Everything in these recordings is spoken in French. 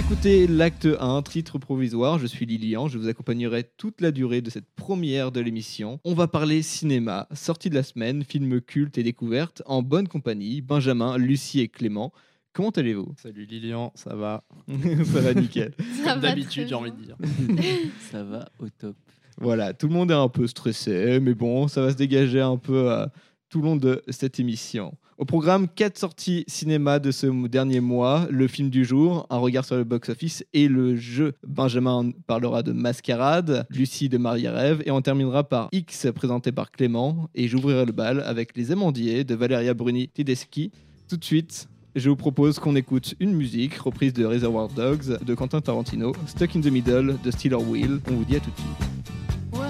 Écoutez l'acte 1, titre provisoire. Je suis Lilian. Je vous accompagnerai toute la durée de cette première de l'émission. On va parler cinéma, sortie de la semaine, films cultes et découvertes, en bonne compagnie. Benjamin, Lucie et Clément. Comment allez-vous? Salut Lilian, ça va? Ça va nickel. Ça Comme va d'habitude, j'ai envie de dire. Ça va au top. Voilà, tout le monde est un peu stressé, mais bon, ça va se dégager un peu euh, tout le long de cette émission. Au programme, quatre sorties cinéma de ce dernier mois, le film du jour, un regard sur le box-office et le jeu. Benjamin parlera de Mascarade, Lucie de Maria Rêve, et on terminera par X présenté par Clément, et j'ouvrirai le bal avec Les Amandiers de Valeria Bruni Tedeschi. Tout de suite, je vous propose qu'on écoute une musique reprise de Reservoir Dogs de Quentin Tarantino, Stuck in the Middle de Steeler Wheel. On vous dit à tout de suite.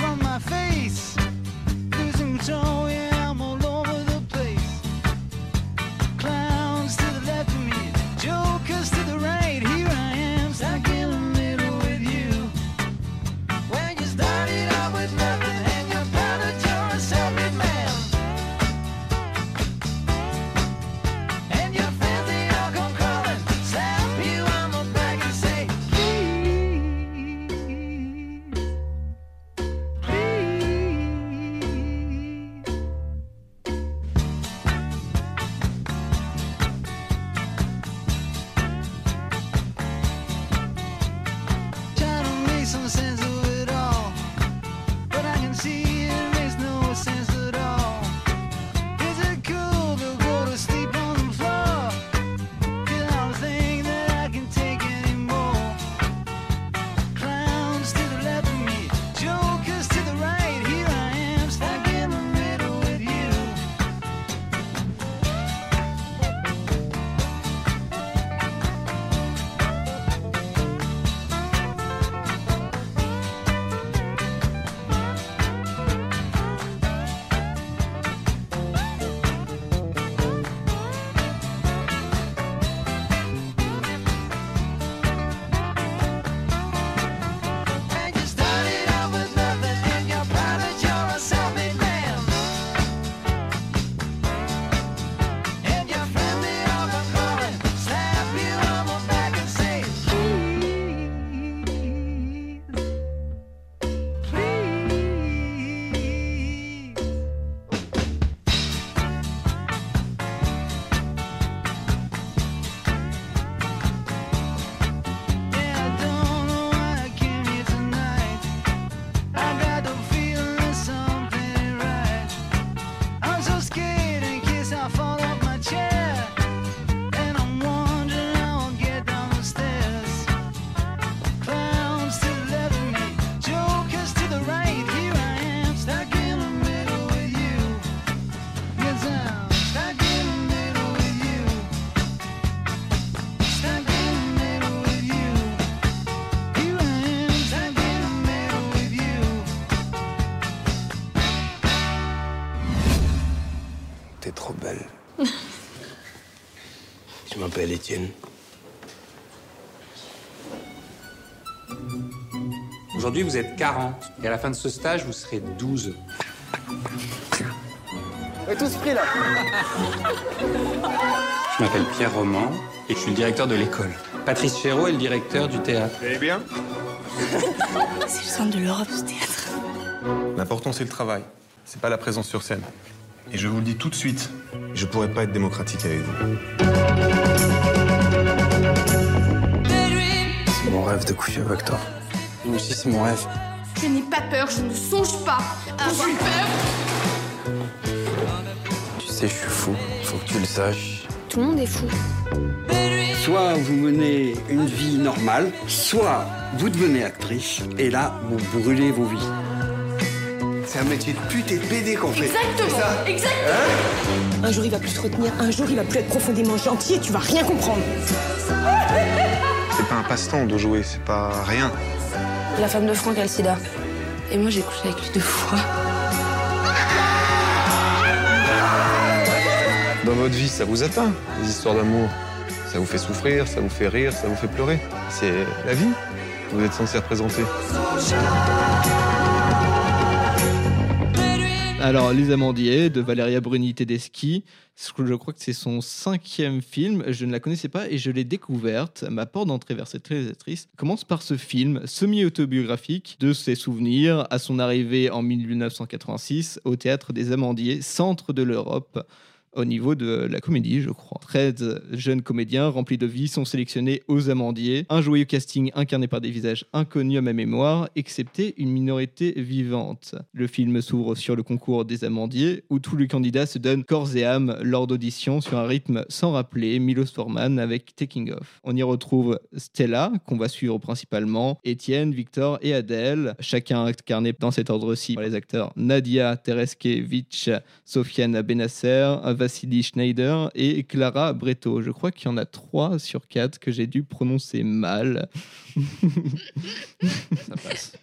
Aujourd'hui, vous êtes 40. Et à la fin de ce stage, vous serez 12. Je m'appelle Pierre Roman et je suis le directeur de l'école. Patrice Chéreau est le directeur du théâtre. Eh bien? C'est le centre de l'Europe, ce théâtre. L'important, c'est le travail. C'est pas la présence sur scène. Et je vous le dis tout de suite, je pourrais pas être démocratique avec vous. C'est mon rêve de coucher avec toi. Moi aussi, c'est mon rêve. Je n'ai pas peur, je ne songe pas à avoir peur. Tu sais, je suis fou. Faut que tu le saches. Tout le monde est fou. Soit vous menez une vie normale, soit vous devenez actrice, et là, vous brûlez vos vies. C'est un métier de pute et de pédé qu'on fait. Exactement. Ça Exactement. Un jour, il va plus te retenir, un jour, il va plus être profondément gentil et tu vas rien comprendre. C'est pas un passe-temps de jouer, c'est pas rien. La femme de Franck a. Et moi, j'ai couché avec lui deux fois. Dans votre vie, ça vous atteint, les histoires d'amour. Ça vous fait souffrir, ça vous fait rire, ça vous fait pleurer. C'est la vie. que Vous êtes censé représenter. Alors, Les Amandiers de Valeria Bruni Tedeschi. Je crois que c'est son cinquième film. Je ne la connaissais pas et je l'ai découverte. Ma porte d'entrée vers cette réalisatrice commence par ce film semi-autobiographique de ses souvenirs à son arrivée en 1986 au théâtre des Amandiers, centre de l'Europe au niveau de la comédie, je crois. 13 jeunes comédiens remplis de vie sont sélectionnés aux amandiers. Un joyeux casting incarné par des visages inconnus à ma mémoire, excepté une minorité vivante. Le film s'ouvre sur le concours des amandiers, où tous les candidats se donnent corps et âme lors d'auditions sur un rythme sans rappeler Milos Forman avec Taking Off. On y retrouve Stella, qu'on va suivre principalement, Étienne, Victor et Adèle, chacun incarné dans cet ordre-ci par les acteurs Nadia Tereskevich, Sofiane Benasser, Vassili Schneider et Clara Breto. Je crois qu'il y en a trois sur quatre que j'ai dû prononcer mal. Ça passe.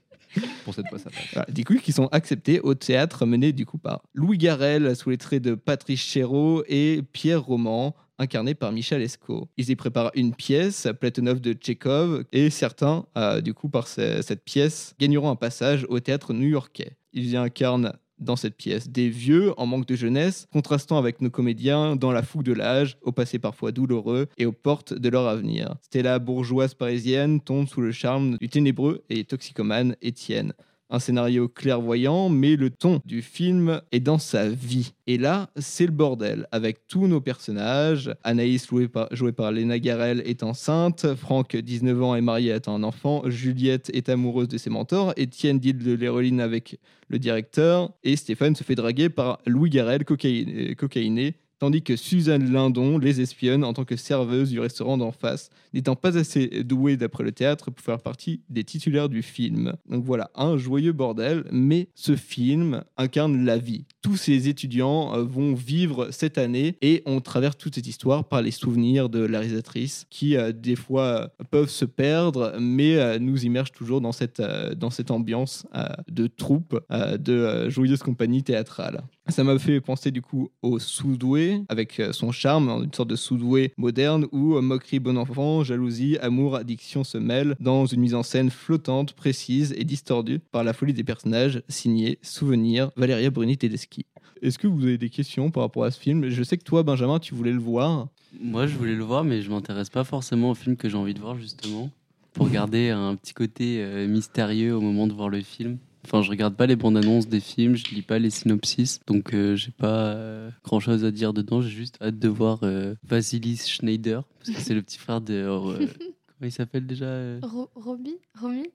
Pour cette fois, ça passe. Voilà, du coup, qui sont acceptés au théâtre mené du coup par Louis Garrel sous les traits de Patrice Chéreau et Pierre Roman incarné par Michel Esco. Ils y préparent une pièce, Platonov de Tchekhov, et certains, euh, du coup, par ce- cette pièce, gagneront un passage au théâtre new-yorkais. Ils y incarnent dans cette pièce des vieux en manque de jeunesse, contrastant avec nos comédiens dans la fougue de l'âge, au passé parfois douloureux et aux portes de leur avenir. Stella, bourgeoise parisienne, tombe sous le charme du ténébreux et toxicomane Étienne. Un scénario clairvoyant, mais le ton du film est dans sa vie. Et là, c'est le bordel, avec tous nos personnages. Anaïs, par, jouée par Léna Garel, est enceinte. Franck, 19 ans, est marié, attend un enfant. Juliette est amoureuse de ses mentors. Étienne deal de l'héroïne avec le directeur. Et Stéphane se fait draguer par Louis Garel, cocaïné, cocaïné tandis que Suzanne Lindon les espionne en tant que serveuse du restaurant d'en face, n'étant pas assez douée d'après le théâtre pour faire partie des titulaires du film. Donc voilà, un joyeux bordel, mais ce film incarne la vie. Tous ces étudiants euh, vont vivre cette année et on traverse toute cette histoire par les souvenirs de la réalisatrice qui, euh, des fois, euh, peuvent se perdre, mais nous immergent toujours dans cette, dans cette ambiance de troupe, de joyeuse compagnie théâtrale. Ça m'a fait penser du coup au Soudoué, avec euh, son charme, une sorte de Soudoué moderne où euh, moquerie, bon enfant, jalousie, amour, addiction se mêlent dans une mise en scène flottante, précise et distordue par la folie des personnages, signé Souvenir, Valéria Bruni Tedeschi. Est-ce que vous avez des questions par rapport à ce film? Je sais que toi, Benjamin, tu voulais le voir. Moi, je voulais le voir, mais je m'intéresse pas forcément au film que j'ai envie de voir, justement, pour garder un petit côté euh, mystérieux au moment de voir le film. Enfin, je regarde pas les bandes annonces des films, je lis pas les synopsis, donc euh, j'ai pas grand chose à dire dedans. J'ai juste hâte de voir euh, Vasilis Schneider, parce que c'est le petit frère de. euh, comment il s'appelle déjà euh Ro- Roby Romy?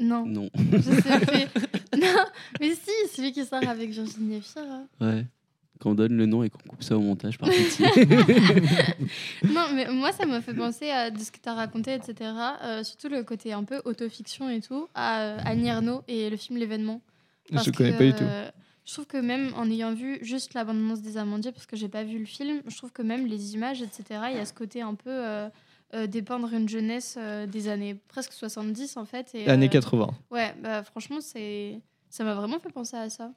Non. Non. Je sais plus. non, mais si, celui qui sort avec Virginie Fira. hein. Ouais. Qu'on donne le nom et qu'on coupe ça au montage par pitié. non, mais moi, ça m'a fait penser à de ce que tu as raconté, etc. Euh, surtout le côté un peu autofiction et tout, à euh, Annie Ernaux et le film L'événement. Je Parce connais que, pas du tout. euh, je trouve que même en ayant vu juste la bande-annonce des Amandiers, parce que j'ai pas vu le film, je trouve que même les images, etc., il y a ce côté un peu euh, euh, dépeindre une jeunesse euh, des années presque 70 en fait. Et, Années euh, 80. Ouais, bah, franchement, c'est ça m'a vraiment fait penser à ça.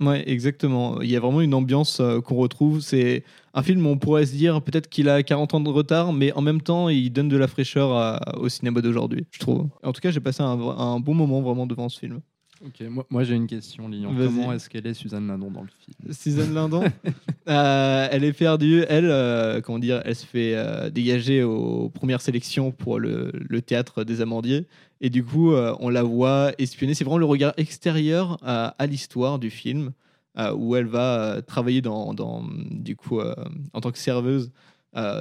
Ouais, exactement. Il y a vraiment une ambiance euh, qu'on retrouve. C'est un film où on pourrait se dire peut-être qu'il a 40 ans de retard, mais en même temps, il donne de la fraîcheur à- au cinéma d'aujourd'hui, je trouve. En tout cas, j'ai passé un, vra- un bon moment vraiment devant ce film. Ok, moi, moi, j'ai une question, Lilian. Vas-y. Comment est-ce qu'elle est Suzanne Lindon dans le film? Suzanne Lindon, euh, elle est perdue. Elle, euh, comment dire, elle se fait euh, dégager aux premières sélections pour le, théâtre des Amandiers. Et du coup, on la voit espionner. C'est vraiment le regard extérieur à, l'histoire du film, où elle va travailler dans, du coup, en tant que serveuse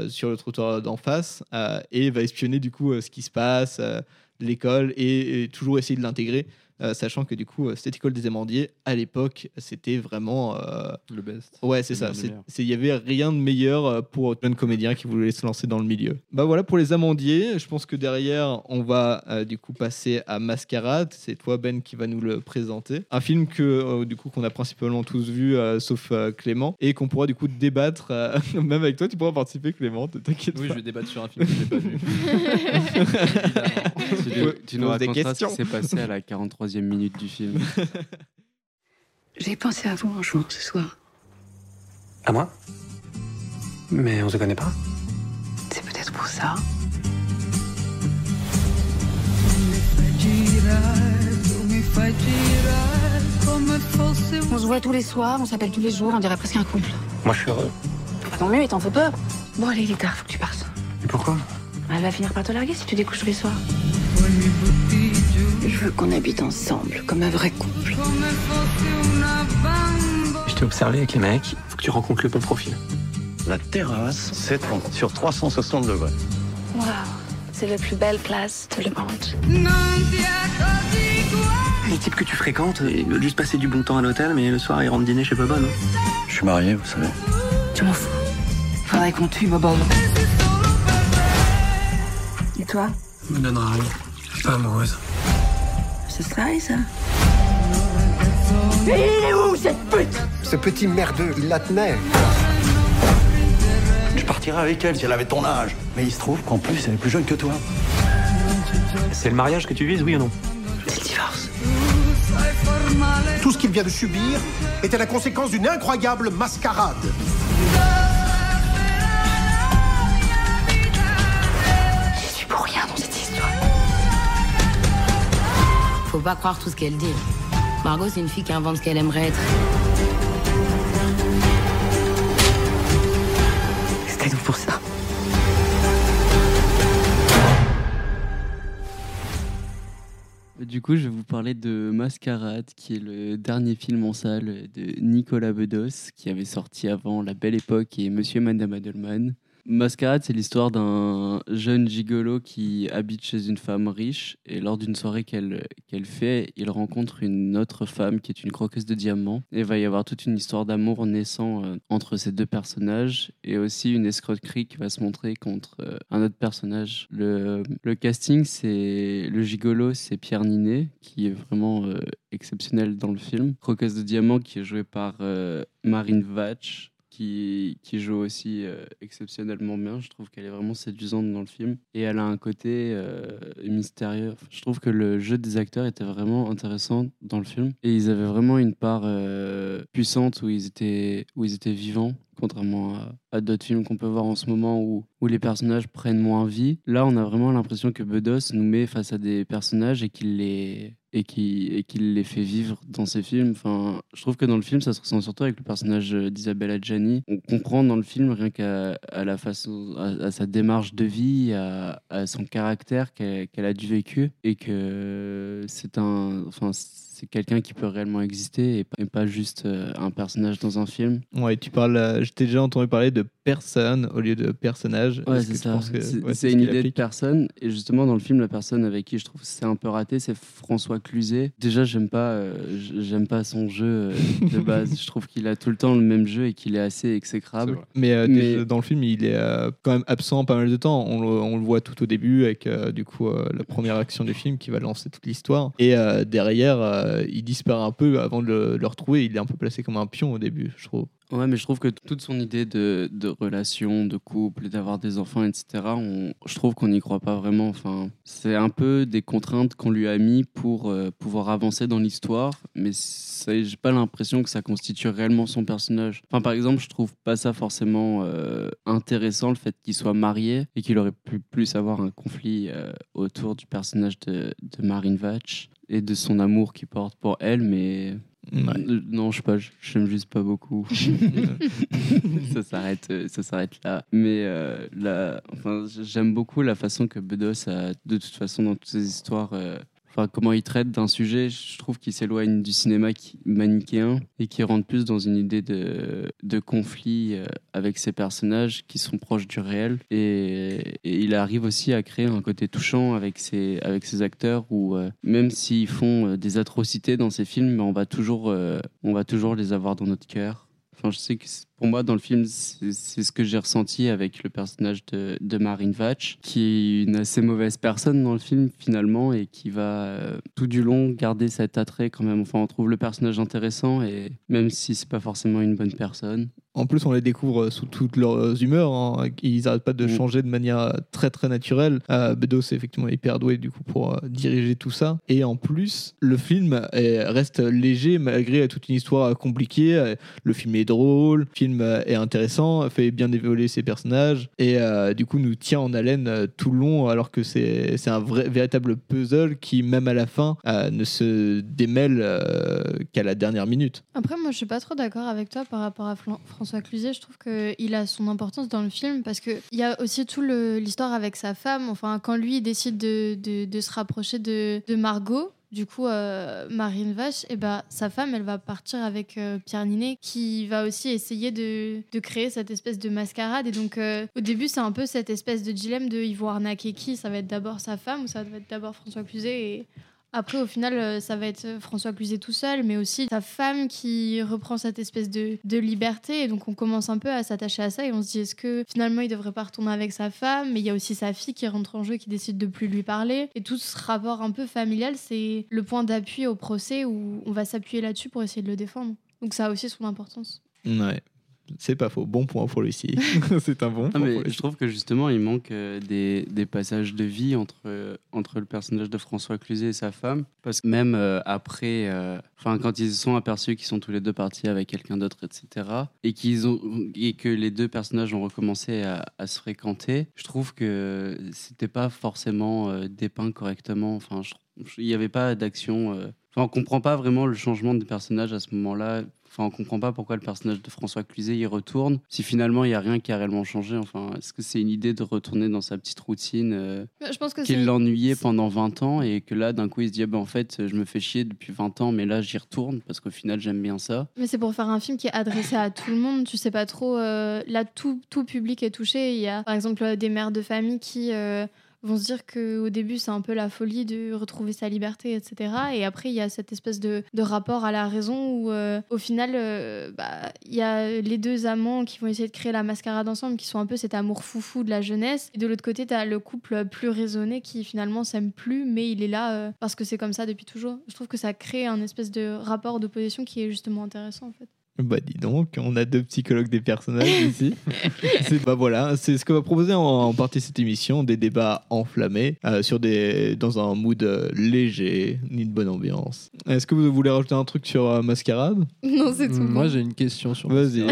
sur le trottoir d'en face et va espionner du coup ce qui se passe, l'école et, et toujours essayer de l'intégrer. Euh, sachant que du coup, euh, cette école des amandiers, à l'époque, c'était vraiment. euh, Le best. Ouais, c'est ça. Il y avait rien de meilleur pour un jeune comédien qui voulait se lancer dans le milieu. Bah voilà pour les amandiers. Je pense que derrière, on va euh, du coup passer à Mascarade. C'est toi, Ben, qui va nous le présenter. Un film que euh, du coup qu'on a principalement tous vu, euh, sauf euh, Clément, et qu'on pourra du coup débattre. euh, même avec toi, tu pourras participer, Clément. T'inquiète Oui, pas. je vais débattre sur un film que j'ai pas vu. Tu, tu nous raconteras ce questions. qui s'est passé à la 43e minute du film. J'ai pensé à vous un jour ce soir. À moi? Mais on se connaît pas? C'est peut-être pour ça. On se voit tous les soirs, on s'appelle tous les jours, on dirait presque un couple. Moi, je suis heureux. Pas tant mieux, il t'en fait peur. Bon, allez, il est tard, faut que tu partes. Et pourquoi? Elle va finir par te larguer si tu découches tous les soirs. Je veux qu'on habite ensemble, comme un vrai couple. Je t'ai observé avec les mecs. Faut que tu rencontres le bon profil. La terrasse s'étend sur 360 degrés. Waouh, c'est la plus belle place de le monde. Les types que tu fréquentes, ils veulent juste passer du bon temps à l'hôtel, mais le soir, ils rentrent dîner chez Boba, non Je suis marié, vous savez. Tu m'en fous. Faudrait qu'on tue Bobo. Et toi? Me donnera rien. Je suis pas amoureuse. C'est ça, ça Ce petit merdeux, il la tenait. Je partirais avec elle si elle avait ton âge. Mais il se trouve qu'en plus, elle est plus jeune que toi. C'est le mariage que tu vises, oui ou non? C'est le divorce. Tout ce qu'il vient de subir était la conséquence d'une incroyable mascarade. Je suis pour rien Faut pas croire tout ce qu'elle dit. Margot, c'est une fille qui invente ce qu'elle aimerait être. C'était tout pour ça. Du coup, je vais vous parler de Mascarade, qui est le dernier film en salle de Nicolas Bedos, qui avait sorti avant La Belle Époque et Monsieur et Madame Adelman. Mascarade, c'est l'histoire d'un jeune gigolo qui habite chez une femme riche et lors d'une soirée qu'elle fait, il rencontre une autre femme qui est une croqueuse de diamants. Et va y avoir toute une histoire d'amour naissant euh, entre ces deux personnages et aussi une escroquerie qui va se montrer contre euh, un autre personnage. Le, le casting, c'est le gigolo, c'est Pierre Ninet qui est vraiment euh, exceptionnel dans le film. Croqueuse de diamants qui est jouée par Marine Vatch qui, joue aussi euh, exceptionnellement bien. Je trouve qu'elle est vraiment séduisante dans le film. Et elle a un côté euh, mystérieux. Je trouve que le jeu des acteurs était vraiment intéressant dans le film. Et ils avaient vraiment une part euh, puissante où ils étaient, où ils étaient vivants. Contrairement à, à d'autres films qu'on peut voir en ce moment où, où les personnages prennent moins vie. Là, on a vraiment l'impression que Bedos nous met face à des personnages et qu'il les, et qui, et qu'il les fait vivre dans ses films. Enfin, je trouve que dans le film, ça se ressent surtout avec le personnage d'Isabelle Adjani. On comprend dans le film rien qu'à la façon, à, sa démarche de vie, à, son caractère qu'elle a du vécu, et que c'est un, c'est quelqu'un qui peut réellement exister et pas, et pas juste euh, un personnage dans un film. Ouais, tu parles. euh, je t'ai déjà entendu parler de personne au lieu de personnage. Ouais, c'est ça. C'est ouais, c'est ce une idée de personne. Et justement, dans le film, la personne avec qui je trouve que c'est un peu raté, c'est François Cluzet. Déjà, j'aime pas, euh, j'aime pas son jeu euh, de base. je trouve qu'il a tout le temps le même jeu et qu'il est assez exécrable. Mais, dans le film, il est quand même absent pas mal de temps. On le, on le voit tout au début avec du coup la première action du film qui va lancer toute l'histoire. Et derrière, euh, il disparaît un peu avant de le, retrouver. Il est un peu placé comme un pion au début, je trouve. Ouais, mais je trouve que toute son idée de, de relation, de couple, d'avoir des enfants, etc., on- je trouve qu'on n'y croit pas vraiment. Enfin, c'est un peu des contraintes qu'on lui a mis pour euh, pouvoir avancer dans l'histoire, mais j'ai pas l'impression que ça constitue réellement son personnage. Enfin, par exemple, je trouve pas ça forcément euh, intéressant le fait qu'il soit marié et qu'il aurait pu plus avoir un conflit autour du personnage de, de Marine Vatch et de son amour qu'il porte pour elle, mais euh, non, je sais pas, j'aime juste pas beaucoup. ça s'arrête, euh, ça s'arrête là. Mais euh, là, enfin, j'aime beaucoup la façon que Bedos a, de toute façon, dans toutes ses histoires, euh, comment il traite d'un sujet, je trouve qu'il s'éloigne du cinéma qui, manichéen et qui rentre plus dans une idée de, de conflit euh, avec ses personnages qui sont proches du réel. Et, il arrive aussi à créer un côté touchant avec ses, avec ses acteurs où euh, même s'ils font euh, des atrocités dans ces films, on va toujours, on va toujours les avoir dans notre cœur. Enfin, je sais que pour moi, dans le film, c'est ce que j'ai ressenti avec le personnage de, de Marine Vatch, qui est une assez mauvaise personne dans le film finalement et qui va euh, tout du long garder cet attrait quand même. Enfin, on trouve le personnage intéressant et même si c'est pas forcément une bonne personne. En plus, on les découvre sous toutes leurs humeurs. hein. Ils n'arrêtent pas de Mm. changer de manière très très naturelle. Euh, Bedos est effectivement hyper doué du coup pour euh, diriger tout ça. Et en plus, le film est- reste léger malgré toute une histoire compliquée. Le film est drôle, le film euh, est intéressant, fait bien évoluer ses personnages et euh, du coup nous tient en haleine euh, tout le long alors que c'est un vrai véritable puzzle qui même à la fin euh, ne se démêle qu'à la dernière minute. Après, moi, je suis pas trop d'accord avec toi par rapport à François Cluzet. Je trouve qu'il a son importance dans le film parce qu'il y a aussi tout l'histoire avec sa femme. Enfin, quand lui il décide de, de- de se rapprocher de, de Margot. Du coup, euh, Marine Vache, et ben, sa femme, elle va partir avec euh, Pierre Ninet, qui va aussi essayer de, de créer cette espèce de mascarade. Et donc, euh, au début, c'est un peu cette espèce de dilemme de ils vont arnaquer qui? Ça va être d'abord sa femme ou ça va être d'abord François Cluzet et après, au final, euh, ça va être euh, François Cluzet tout seul, mais aussi sa femme qui reprend cette espèce de, liberté. Et donc, on commence un peu à s'attacher à ça et on se dit est-ce que finalement il devrait pas retourner avec sa femme? Mais il y a aussi sa fille qui rentre en jeu, qui décide de plus lui parler. Et tout ce rapport un peu familial, c'est le point d'appui au procès où on va s'appuyer là-dessus pour essayer de le défendre. Donc, ça a aussi son importance. Ouais. C'est pas faux. Bon point pour Lucie. c'est un bon Ah, point mais pour Lucie. je trouve que justement, il manque euh, des, des passages de vie entre, euh, entre le personnage de François Cluzet et sa femme. Parce que même euh, après, euh, enfin, quand ils se sont aperçus qu'ils sont tous les deux partis avec quelqu'un d'autre, etc., et, qu'ils ont, et que les deux personnages ont recommencé à, à se fréquenter, je trouve que c'était pas forcément euh, dépeint correctement. Enfin, il n'y avait pas d'action. euh, Enfin, on comprend pas vraiment le changement des personnages à ce moment-là. Enfin, on comprend pas pourquoi le personnage de François Cluzet y retourne. Si finalement il y a rien qui a réellement changé. Enfin, est-ce que c'est une idée de retourner dans sa petite routine euh, Je pense que qui l'ennuyait pendant 20 ans et que là d'un coup il se dit ah ben, en fait je me fais chier depuis 20 ans mais là j'y retourne parce qu'au final j'aime bien ça. Mais c'est pour faire un film qui est adressé à tout le monde. Tu sais pas trop. euh, là, tout, tout public est touché. Il y a par exemple euh, des mères de famille qui euh, vont se dire qu'au début, c'est un peu la folie de retrouver sa liberté, etc. Et après, il y a cette espèce de, de rapport à la raison où, euh, au final, euh, bah, il y a les deux amants qui vont essayer de créer la mascarade ensemble, qui sont un peu cet amour foufou de la jeunesse. Et de l'autre côté, tu as le couple plus raisonné qui finalement s'aime plus, mais il est là euh, parce que c'est comme ça depuis toujours. Je trouve que ça crée un espèce de rapport d'opposition qui est justement intéressant, en fait. Bah dis donc, on a deux psychologues des personnages ici. c'est bah voilà, c'est ce que va proposer en, en partie cette émission, des débats enflammés euh, sur des dans un mood euh, léger, ni de bonne ambiance. Est-ce que vous voulez rajouter un truc sur euh, Mascarade? Non, c'est tout. Moi, j'ai une question sur. Vas-y.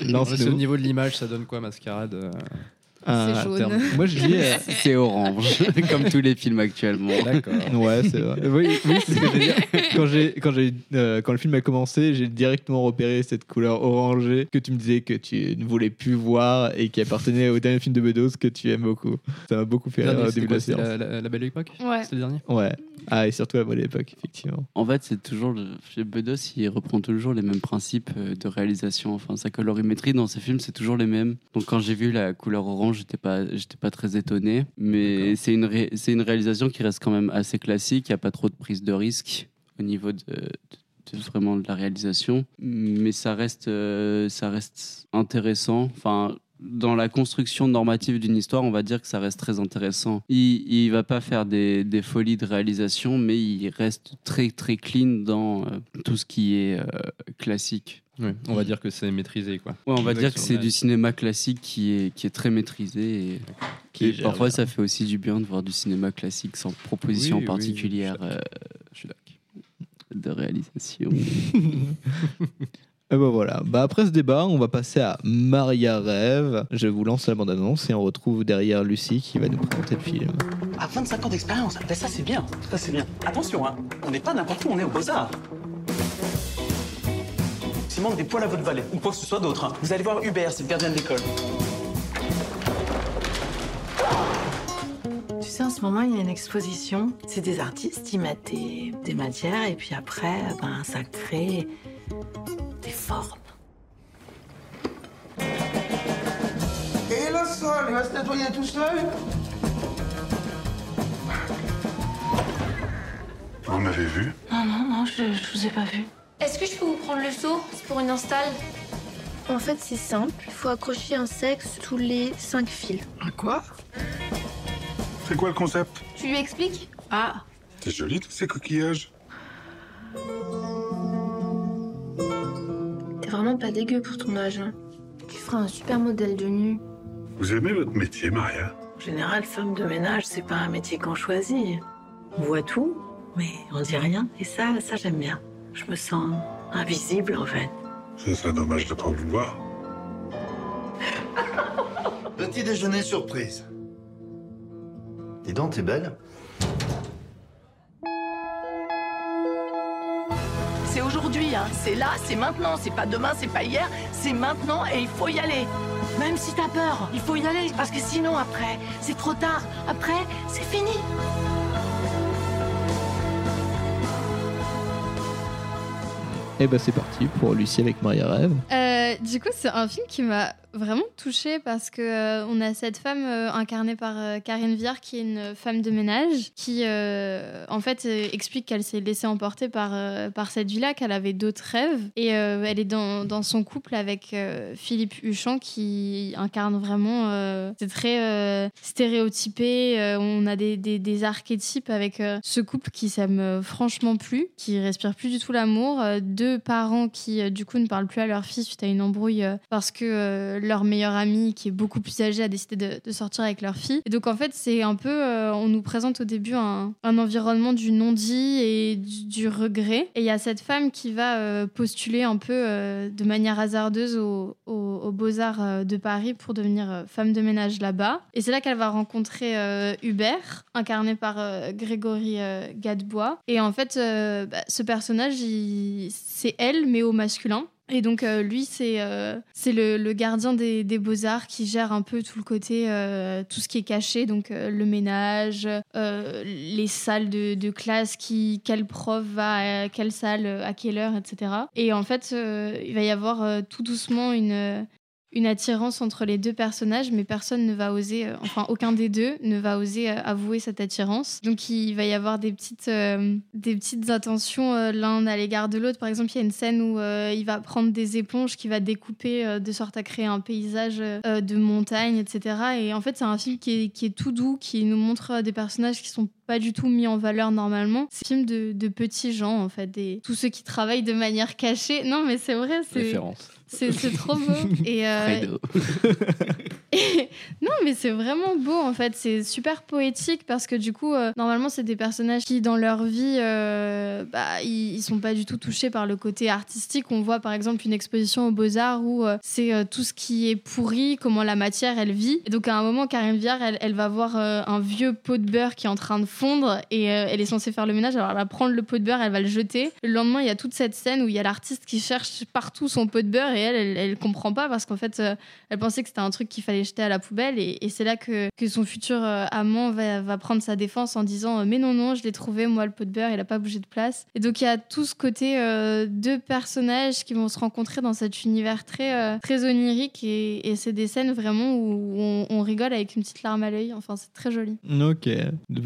Lance-nous. Au niveau de l'image, ça donne quoi, Mascarade euh, C'est jaune. terme. Moi je dis. euh, C'est orange comme tous les films actuellement. D'accord. Ouais, c'est vrai. Oui, oui c'est ce que je veux dire. Quand, j'ai, quand, j'ai, euh, quand le film a commencé, j'ai directement repéré cette couleur orangée que tu me disais que tu ne voulais plus voir et qui appartenait au dernier film de Bedos que tu aimes beaucoup. Ça m'a beaucoup fait rire au début de la séance. la, la- la belle époque Ouais. C'était le dernier Ouais. Ah, et surtout la bonne époque, effectivement. En fait, c'est toujours le... chez Bedos, il reprend toujours les mêmes principes euh, de réalisation. Enfin, sa colorimétrie dans ses films, c'est toujours les mêmes. Donc, quand j'ai vu la couleur orange, j'étais pas, j'étais pas très étonné. Mais c'est une, ré- c'est une réalisation qui reste quand même assez classique. Il n'y a pas trop de prise de risque au niveau de, de- de vraiment de la réalisation. Mais ça reste, euh, ça reste intéressant. Enfin. Dans la construction normative d'une histoire, on va dire que ça reste très intéressant. Il, il va pas faire des, des folies de réalisation, mais il reste très très clean dans euh, tout ce qui est euh, classique. Oui, on va dire que c'est maîtrisé, quoi. Ouais, on va dire que c'est du cinéma classique qui est, qui est très maîtrisé. Et, Qui et parfois, ça fait aussi du bien de voir du cinéma classique sans proposition Oui, oui, particulière je suis euh, de réalisation. Et bah voilà. Bah après ce débat, on va passer à Maria Rêve. Je vous lance la bande-annonce et on retrouve derrière Lucie qui va nous présenter le film. À 25 ans d'expérience, ben ça c'est bien, ça c'est bien. Attention, hein, on n'est pas n'importe où, on est au Beaux-Arts. S'il manque des poils à votre valet, ou quoi que ce soit d'autre, hein, vous allez voir Hubert, c'est le gardien de l'école. Tu sais, en ce ce moment, il y a une exposition. C'est des artistes, ils mettent des, des matières et puis après, ben, ça crée des formes. Et le sol, il va se nettoyer tout seul Vous m'avez vu? Non, non, non, je, je vous ai pas vu. Est-ce que je peux vous prendre le seau C'est pour une install. En fait, c'est simple. Il faut accrocher un sexe tous les cinq fils. Un quoi? C'est quoi le concept? Tu lui expliques? Ah, C'est joli tous ces coquillages. T'es vraiment pas dégueu pour ton âge. hein. Tu feras un super modèle de nu. Vous aimez votre métier, Maria? En général, femme de ménage, c'est pas un métier qu'on choisit. On voit tout, mais on dit rien. Et ça, ça j'aime bien. Je me sens invisible en fait. Ce serait dommage de pas vous voir. Petit déjeuner surprise. Dis donc, t'es belle C'est aujourd'hui, hein. c'est là, c'est maintenant, c'est pas demain, c'est pas hier, c'est maintenant et il faut y aller. Même si t'as peur, il faut y aller parce que sinon après, c'est trop tard. Après, c'est fini. Et bah c'est parti pour Lucie avec Maria Rêve. Euh, du coup, c'est un film qui m'a vraiment touchée parce que euh, on a cette femme euh, incarnée par euh, Karine Viard qui est une femme de ménage qui en fait explique qu'elle s'est laissée emporter par, par cette vie-là, qu'elle avait d'autres rêves. Et elle est dans, dans son couple avec Philippe Huchon qui incarne vraiment c'est très stéréotypé. On a des, des, des archétypes avec ce couple qui s'aime franchement plus qui respire plus du tout l'amour deux parents qui du coup ne parlent plus à leur fille suite à une embrouille parce que leur meilleur ami qui est beaucoup plus âgé a décidé de, sortir avec leur fille. Et donc en fait c'est un peu euh, on nous présente au début un, environnement du non-dit et du, regret. Et il y a cette femme qui va euh, postuler un peu euh, de manière hasardeuse au- au- aux Beaux-Arts de Paris pour devenir femme de ménage là-bas. Et c'est là qu'elle va rencontrer Hubert incarné par Grégory Gadebois. Et en fait bah, ce personnage c'est elle mais au masculin et donc euh, lui, c'est euh, c'est le, le gardien des, des beaux-arts qui gère un peu tout le côté, euh, tout ce qui est caché, donc euh, le ménage, euh, les salles de, de classe, qui, quel prof va à quelle salle, à quelle heure, etc. Et en fait, euh, il va y avoir tout doucement une, une attirance entre les deux personnages, mais personne ne va oser, euh, enfin aucun des deux ne va oser euh, avouer cette attirance. Donc il va y avoir des petites, euh, des petites intentions l'un à l'égard de l'autre. Par exemple, il y a une scène où il va prendre des éponges qu'il va découper de sorte à créer un paysage de montagne, etc. Et en fait, c'est un film qui est, tout doux, qui nous montre des personnages qui sont pas du tout mis en valeur normalement. C'est un film de, de petits gens, en fait, des, tous ceux qui travaillent de manière cachée. Non, mais c'est vrai, c'est... Référence. C'est trop beau. Et, euh, et- non, mais c'est vraiment beau en fait. C'est super poétique parce que du coup, euh, normalement, c'est des personnages qui, dans leur vie, euh, bah, ils, ils sont pas du tout touchés par le côté artistique. On voit par exemple une exposition aux Beaux-Arts où c'est tout ce qui est pourri, comment la matière elle vit. Et donc, à un moment, Karine Viard, elle, elle va voir un vieux pot de beurre qui est en train de fondre et elle est censée faire le ménage. Alors, elle va prendre le pot de beurre, elle va le jeter. Le lendemain, il y a toute cette scène où il y a l'artiste qui cherche partout son pot de beurre et elle, elle, elle comprend pas parce qu'en fait, euh, elle pensait que c'était un truc qu'il fallait jeter à la poubelle et, et c'est là que, que son futur euh, amant va, va prendre sa défense en disant euh, mais non non je l'ai trouvé moi le pot de beurre il a pas bougé de place. Et donc il y a tout ce côté euh, deux personnages qui vont se rencontrer dans cet univers très euh, très onirique et, et c'est des scènes vraiment où on, on rigole avec une petite larme à l'œil. Enfin c'est très joli. Ok,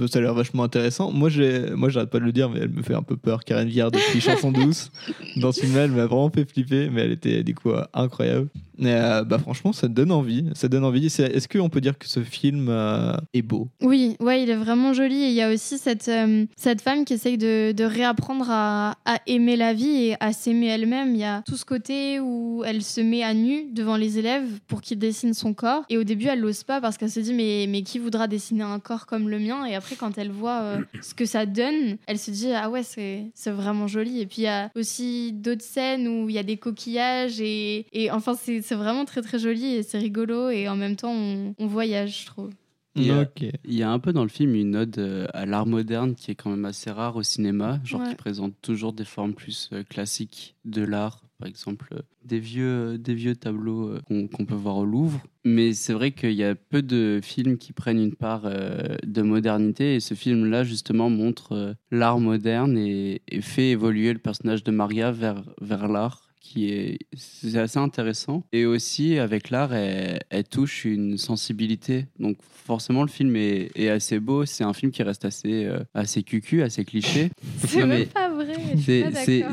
ça a l'air vachement intéressant. Moi, j'ai, moi, j'arrête pas de le dire, mais elle me fait un peu peur. Karen Viard depuis Chanson douce. Dans ce film, elle m'a vraiment fait flipper, mais elle était du incroyable. Et, euh, bah franchement, ça donne envie. Ça donne envie. Est-ce qu'on peut dire que ce film euh, est beau? Oui, ouais, il est vraiment joli. Et il y a aussi cette, euh, cette femme qui essaye de, de réapprendre à, à aimer la vie et à s'aimer elle-même. Il y a tout ce côté où elle se met à nu devant les élèves pour qu'ils dessinent son corps. Et au début, elle n'ose pas parce qu'elle se dit mais, mais qui voudra dessiner un corps comme le mien? Et après, quand elle voit euh, ce que ça donne, elle se dit ah ouais, c'est c'est vraiment joli. Et puis il y a aussi d'autres scènes où il y a des coquillages et, et enfin, c'est c'est vraiment très très joli et c'est rigolo. Et en même temps, on, on voyage, je trouve. Il y, a, Ok. il y a un peu dans le film une ode euh, à l'art moderne qui est quand même assez rare au cinéma, genre Ouais. qui présente toujours des formes plus euh, classiques de l'art, par exemple euh, des vieux, des vieux tableaux qu'on qu'on peut voir au Louvre. Mais c'est vrai qu'il y a peu de films qui prennent une part de modernité et ce film-là justement montre l'art moderne et, et fait évoluer le personnage de Maria vers, vers l'art qui est c'est assez intéressant. Et aussi avec l'art elle, elle touche une sensibilité. Donc forcément le film est, est assez beau. C'est un film qui reste assez euh, assez cucu assez cliché. C'est même pas vrai.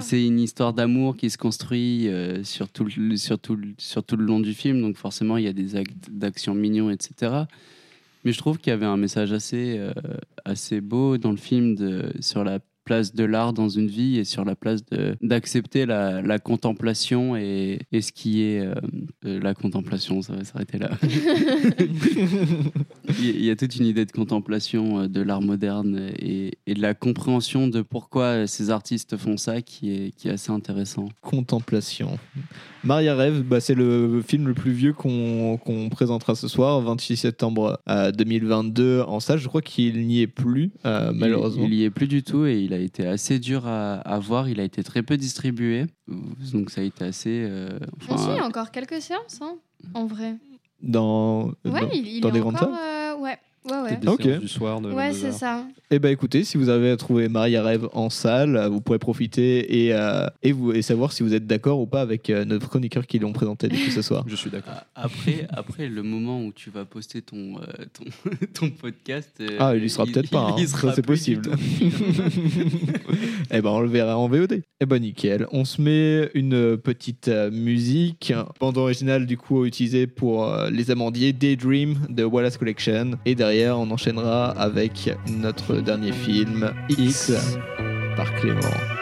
c'est une histoire d'amour qui se construit euh, sur, tout le, sur, tout le- sur tout le long du film. Donc forcément il y a des actes d'action mignons etc mais je trouve qu'il y avait un message assez, euh, assez beau dans le film de, sur la place de l'art dans une vie et sur la place d'accepter la, la contemplation et, et ce qui est euh, euh, la contemplation, ça va s'arrêter là. il, y a, toute une idée de contemplation euh, de l'art moderne et, et de la compréhension de pourquoi ces artistes font ça qui est, qui est assez intéressant. Contemplation. Maria Rêve, bah, c'est le film le plus vieux qu'on qu'on présentera ce soir, 26 septembre euh, 2022 en salle. Je crois qu'il n'y est plus, euh, malheureusement. Il, il y est plus du tout et il a été assez dur à, à voir. Il a été très peu distribué. Donc ça a été assez. euh, enfin, il y a encore quelques séances, hein, en vrai. Dans, Ouais, dans, il, il dans est des grandes encore. salles euh, ouais, ouais, des Ok. séances du soir de Ouais, 22 c'est heures. ça. Eh ben écoutez, si vous avez trouvé Maria Rêve en salle, euh, vous pourrez profiter et, euh, et, vous, et savoir si vous êtes d'accord ou pas avec euh, nos chroniqueurs qui l'ont présenté depuis ce soir. Je suis d'accord. Après, après le moment où tu vas poster ton, euh, ton, ton podcast. euh, Ah, il y sera peut-être pas, il hein. sera ça c'est plus du possible. tout. eh ben on le verra en VOD. Eh ben nickel. On se met une petite euh, musique, bande originale du coup utilisée pour euh, les amandiers, Daydream de Wallace Collection. Et derrière on enchaînera avec notre dernier film, X, par Clément.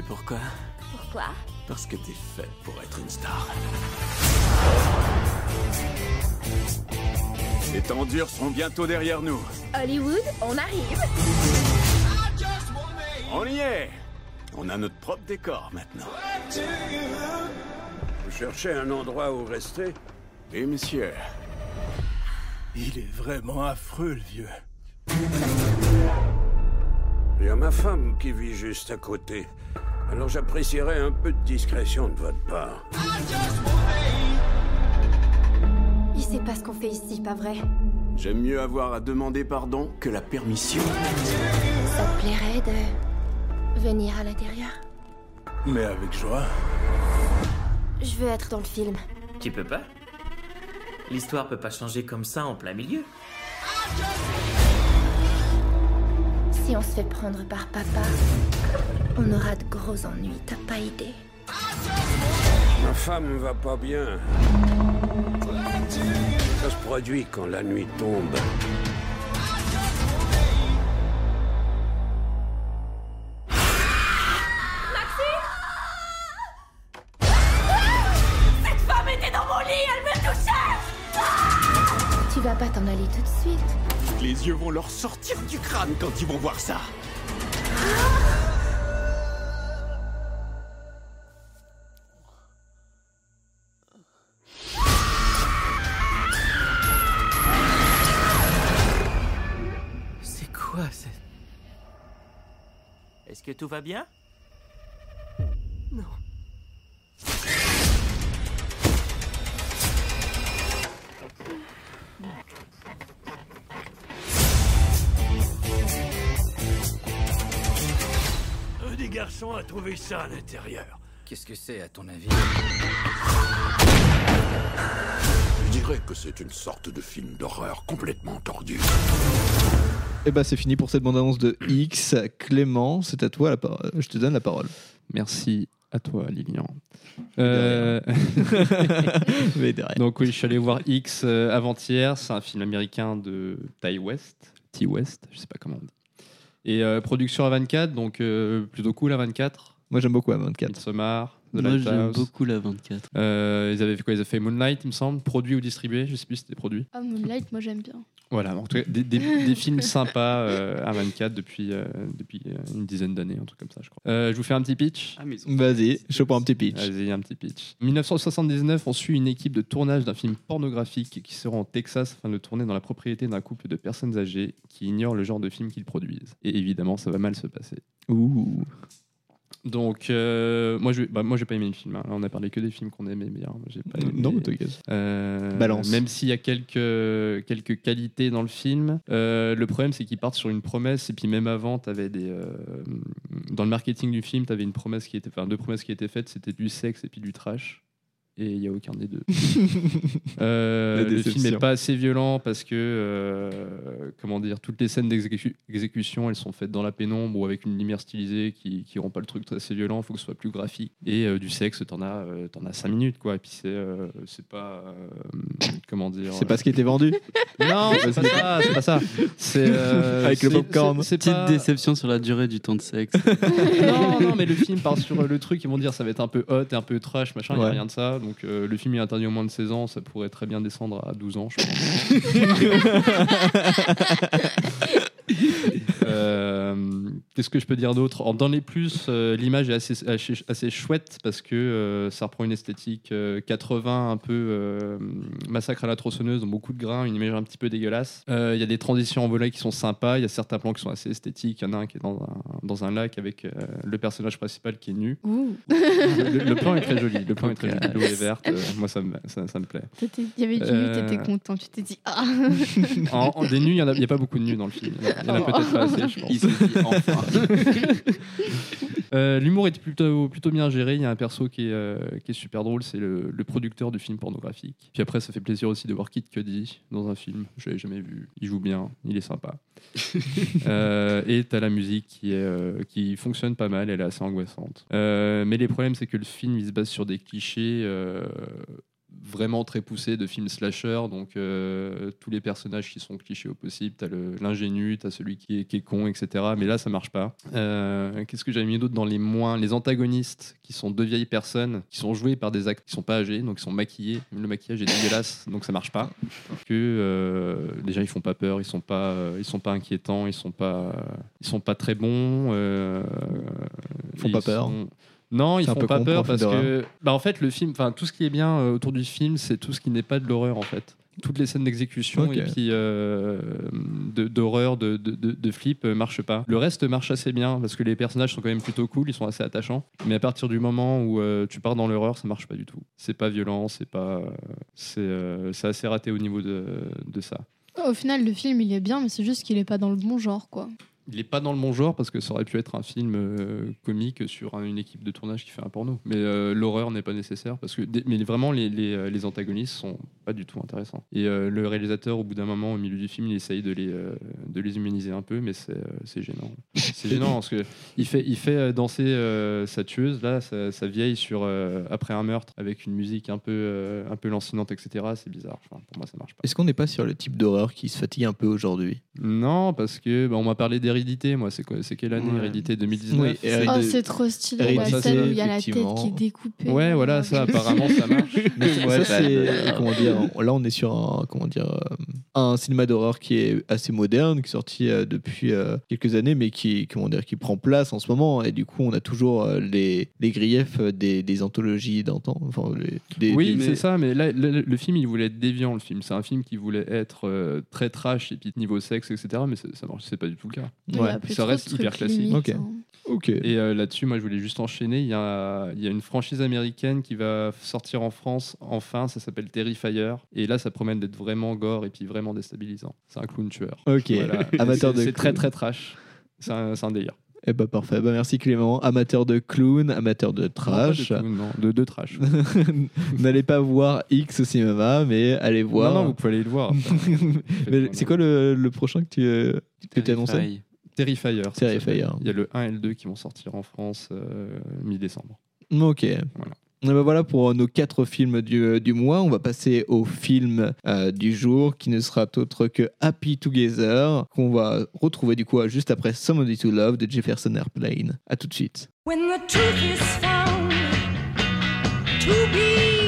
Sais pourquoi Pourquoi? Parce que t'es faite pour être une star. Les temps durs sont bientôt derrière nous. Hollywood, on arrive. On y est On a notre propre décor maintenant. Vous cherchez un endroit où rester? Oui, monsieur. Il est vraiment affreux, le vieux. Il y a ma femme qui vit juste à côté. Alors j'apprécierais un peu de discrétion de votre part. Il sait pas ce qu'on fait ici, pas vrai J'aime mieux avoir à demander pardon que la permission. Ça te plairait de venir à l'intérieur Mais avec joie. Je veux être dans le film. Tu peux pas? L'histoire peut pas changer comme ça en plein milieu. Si on se fait prendre par papa, on aura de gros ennuis, t'as pas idée. Ma femme va pas bien. Ça se produit quand la nuit tombe. Pas t'en aller tout de suite. Les yeux vont leur sortir du crâne quand ils vont voir ça. C'est quoi c'est Est-ce que tout va bien? A trouvé ça à l'intérieur. Qu'est-ce que c'est, à ton avis Je dirais que c'est une sorte de film d'horreur complètement tordu. Et bah c'est fini pour cette bande-annonce de X. Clément, c'est à toi la parole. Je te donne la parole. Merci à toi, Lilian. Euh. Donc oui, je suis allé voir X euh, avant-hier. C'est un film américain de Ty West, T West, je sais pas comment on dit. Et euh, production à 24, donc euh, plutôt cool à 24. Moi j'aime beaucoup à 24. Midsommar, The Moi, j'aime beaucoup la 24. Euh, ils avaient fait quoi? Ils avaient fait Moonlight, il me semble, produit ou distribué, je sais plus si c'était produit. Ah, Moonlight, moi j'aime bien. Voilà, en tout cas, des, des- des films sympas euh, à 24 depuis, euh, depuis une dizaine d'années, un truc comme ça, je crois. Euh, je vous fais un petit pitch. Vas-y, je prends un petit pitch. Vas-y, un petit pitch. 1979, on suit une équipe de tournage d'un film pornographique qui se rend au Texas afin de tourner dans la propriété d'un couple de personnes âgées qui ignorent le genre de film qu'ils produisent. Et évidemment, ça va mal se passer. Ouh. Donc, euh, moi, je, bah, moi, j'ai pas aimé le film. hein. On a parlé que des films qu'on aimait bien. J'ai pas aimé. Non, t'inquiète. Euh, Balance. Même s'il y a quelques, quelques qualités dans le film, euh, le problème c'est qu'ils partent sur une promesse et puis même avant, avais des, euh, dans le marketing du film, tu avais une promesse qui était, enfin deux promesses qui étaient faites, c'était du sexe et puis du trash. Et il n'y a aucun des deux. Euh, le film n'est pas assez violent parce que, euh, comment dire, toutes les scènes d'exécu- d'exécution, elles sont faites dans la pénombre ou avec une lumière stylisée qui, qui rend pas le truc très assez violent. Il faut que ce soit plus graphique. Et euh, du sexe, t'en as, euh, t'en as 5 minutes, quoi. Et puis c'est, euh, c'est pas, euh, comment dire. C'est pas ce qui était vendu. Non, c'est pas ça, c'est pas ça. C'est euh, Avec le popcorn. c'est- Petite pas- déception sur la durée du temps de sexe. non, non, mais le film part sur le truc, ils vont dire ça va être un peu hot et un peu trash, machin, il n'y a Ouais. rien de ça. Donc euh, le film est interdit au moins de 16 ans, ça pourrait très bien descendre à 12 ans, je pense. Euh, Qu'est-ce que je peux dire d'autre Dans les plus, euh, l'image est assez, assez, assez chouette parce que euh, ça reprend une esthétique euh, 80, un peu euh, massacre à la tronçonneuse, donc beaucoup de grains, une image un petit peu dégueulasse. Euh, Il y a des transitions en volet qui sont sympas, il y a certains plans qui sont assez esthétiques. Il y en a un qui est dans un, dans un lac avec euh, le personnage principal qui est nu. Ouh. Le, plan est très joli, le plan est très joli. L'eau est verte, euh, moi ça me, ça, ça me plaît. Il y avait du nu, Euh, t'étais content. Tu t'es dit Ah En, en- des nus, il n'y a, pas beaucoup de nus dans le film. Il y en a, Oh. peut-être pas assez, je pense. Il s'est dit enfin. Euh, L'humour est plutôt, plutôt bien géré. Il y a un perso qui est, euh, qui est super drôle, c'est le, le producteur du film pornographique. Puis après, ça fait plaisir aussi de voir Kid Cudi dans un film. Je l'avais jamais vu. Il joue bien, il est sympa. Euh, et t'as la musique qui, est, euh, qui fonctionne pas mal, elle est assez angoissante. Euh, mais les problèmes, c'est que le film il se base sur des clichés. Vraiment très poussé de film slasher. Donc, euh, tous les personnages qui sont clichés au possible. T'as l'ingénu, t'as celui qui est, qui est con, etc. Mais là, ça marche pas. Euh, Qu'est-ce que j'avais mis d'autre dans les moins Les antagonistes, qui sont deux vieilles personnes, qui sont jouées par des acteurs qui sont pas âgés, donc ils sont maquillés. Le maquillage est dégueulasse, donc ça marche pas. Que euh, déjà, ils font pas peur, ils sont pas, ils sont pas inquiétants, ils sont pas, ils sont pas très bons. Ils font pas peur. sont- Non, ils font pas con peur parce que, bah, en fait, le film, enfin, tout ce qui est bien euh, autour du film, c'est tout ce qui n'est pas de l'horreur, en fait. Toutes les scènes d'exécution et puis euh, d'horreur, de, de, de, de flip euh, marchent pas. Le reste marche assez bien parce que les personnages sont quand même plutôt cool, ils sont assez attachants. Mais à partir du moment où euh, tu pars dans l'horreur, ça marche pas du tout. C'est pas violent, c'est pas, c'est euh, c'est assez raté au niveau de, de ça. Au final, le film, il est bien, mais c'est juste qu'il est pas dans le bon genre, quoi. Il est pas dans le bon genre parce que ça aurait pu être un film euh, comique sur un- une équipe de tournage qui fait un porno. Mais euh, l'horreur n'est pas nécessaire parce que mais vraiment les, les, euh, les antagonistes sont pas du tout intéressants. Et euh, le réalisateur au bout d'un moment au milieu du film il essaye de les de les humaniser un peu mais c'est gênant. C'est gênant parce que il fait il fait danser sa tueuse là sa, sa vieille sur après un meurtre avec une musique un peu un peu lancinante etc. C'est bizarre. Enfin, pour moi ça marche pas. Est-ce qu'on n'est pas sur le type d'horreur qui se fatigue un peu aujourd'hui? Non, parce que bah, on m'a parlé d'hérédité. Moi, c'est quoi C'est quelle année. Hérédité 2019 Oui, Hérédité- Oh, c'est trop stylé, la Hérédité, scène où il y a la tête effectivement. qui est découpée. Ouais, voilà, ça, apparemment, ça marche. Mais ça, Ouais, ça, c'est bah, comment dire là on est sur un comment dire euh, un cinéma d'horreur qui est assez moderne qui est sorti euh, depuis euh, quelques années mais qui comment dire qui prend place en ce moment et du coup on a toujours euh, les, les griefs euh, des, des anthologies d'antan enfin les- des, oui, des- c'est ça, mais là, le, le film, il voulait être déviant, le film. C'est un film qui voulait être euh, très trash et puis niveau sexe, etc. Mais c'est- ça marche, c'est pas du tout le cas. Plus ça reste hyper classique. limites, Ok. hein. ok Et euh, là-dessus, moi, je voulais juste enchaîner. Il y, a, il y a une franchise américaine qui va sortir en France, enfin, ça s'appelle Terrifier. Et là, ça promet d'être vraiment gore et puis vraiment déstabilisant. C'est un clown tueur. Ok. Amateur C'est- de C'est très, très trash. C'est un, délire. Eh bah parfait bah merci Clément amateur de clown amateur de Non, pas trash de clown, non, de, de trash. n'allez pas voir X au cinéma mais allez voir Non, non, vous pouvez aller le voir. Mais c'est quoi le, le prochain que tu euh, que tu as annoncé? Terrifier. Il y a le 1 et le 2 qui vont sortir en France euh, mi-décembre. Ok. Voilà. Et ben voilà pour nos quatre films du, du mois. On va passer au film euh, du jour qui ne sera autre que Happy Together, qu'on va retrouver du coup juste après Somebody to Love de Jefferson Airplane. À tout de suite. When the truth is found to be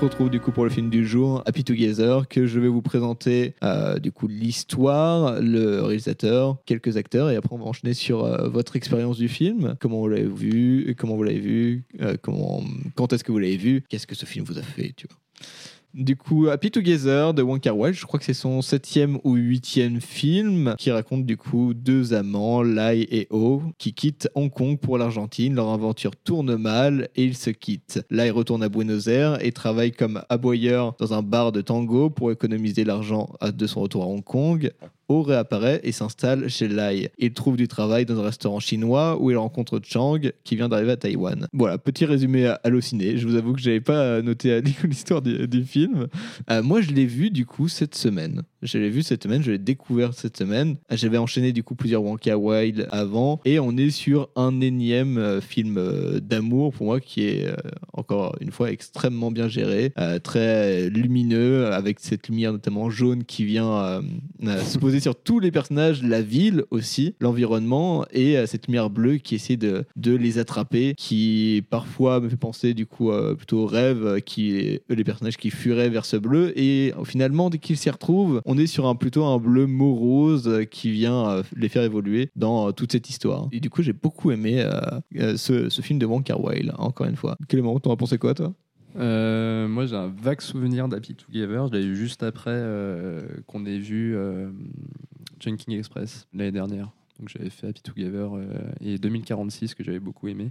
se retrouve du coup pour le film du jour, Happy Together, que je vais vous présenter euh, du coup l'histoire, le réalisateur, quelques acteurs, et après on va enchaîner sur euh, votre expérience du film, comment vous l'avez vu, comment vous l'avez vu, euh, comment, quand est-ce que vous l'avez vu, qu'est-ce que ce film vous a fait, tu vois. Du coup, Happy Together de Wong Kar je crois que c'est son septième ou huitième film qui raconte du coup deux amants, Lai et Oh, qui quittent Hong Kong pour l'Argentine. Leur aventure tourne mal et ils se quittent. Lai retourne à Buenos Aires et travaille comme aboyeur dans un bar de tango pour économiser l'argent de son retour à Hong Kong. Réapparaît et s'installe chez Lai. Il trouve du travail dans un restaurant chinois où il rencontre Chang qui vient d'arriver à Taïwan. Voilà, petit résumé à halluciné. Je vous avoue que j'avais pas noté l'histoire du, film. Euh, moi, je l'ai vu du coup cette semaine. Je l'ai vu cette semaine, je l'ai découvert cette semaine. J'avais enchaîné du coup plusieurs Wonka Wild avant et on est sur un énième euh, film euh, d'amour pour moi qui est euh, encore une fois extrêmement bien géré, euh, très lumineux avec cette lumière notamment jaune qui vient euh, euh, se poser sur tous les personnages, la ville aussi, l'environnement et euh, cette lumière bleue qui essaie de, de les attraper, qui parfois me fait penser du coup euh, plutôt au rêve, euh, qui les personnages qui fuiraient vers ce bleu et finalement dès qu'ils s'y retrouvent, on est sur un plutôt un bleu morose qui vient les faire évoluer dans toute cette histoire. Et du coup, j'ai beaucoup aimé ce, ce film de Wong Kar Wai, encore une fois. Clément, t'en as pensé quoi toi? Euh, moi, j'ai un vague souvenir d'Happy Together. Je l'ai vu juste après euh, qu'on ait vu euh, Junking Express l'année dernière. Donc, j'avais fait Happy Together euh, et 2046 que j'avais beaucoup aimé.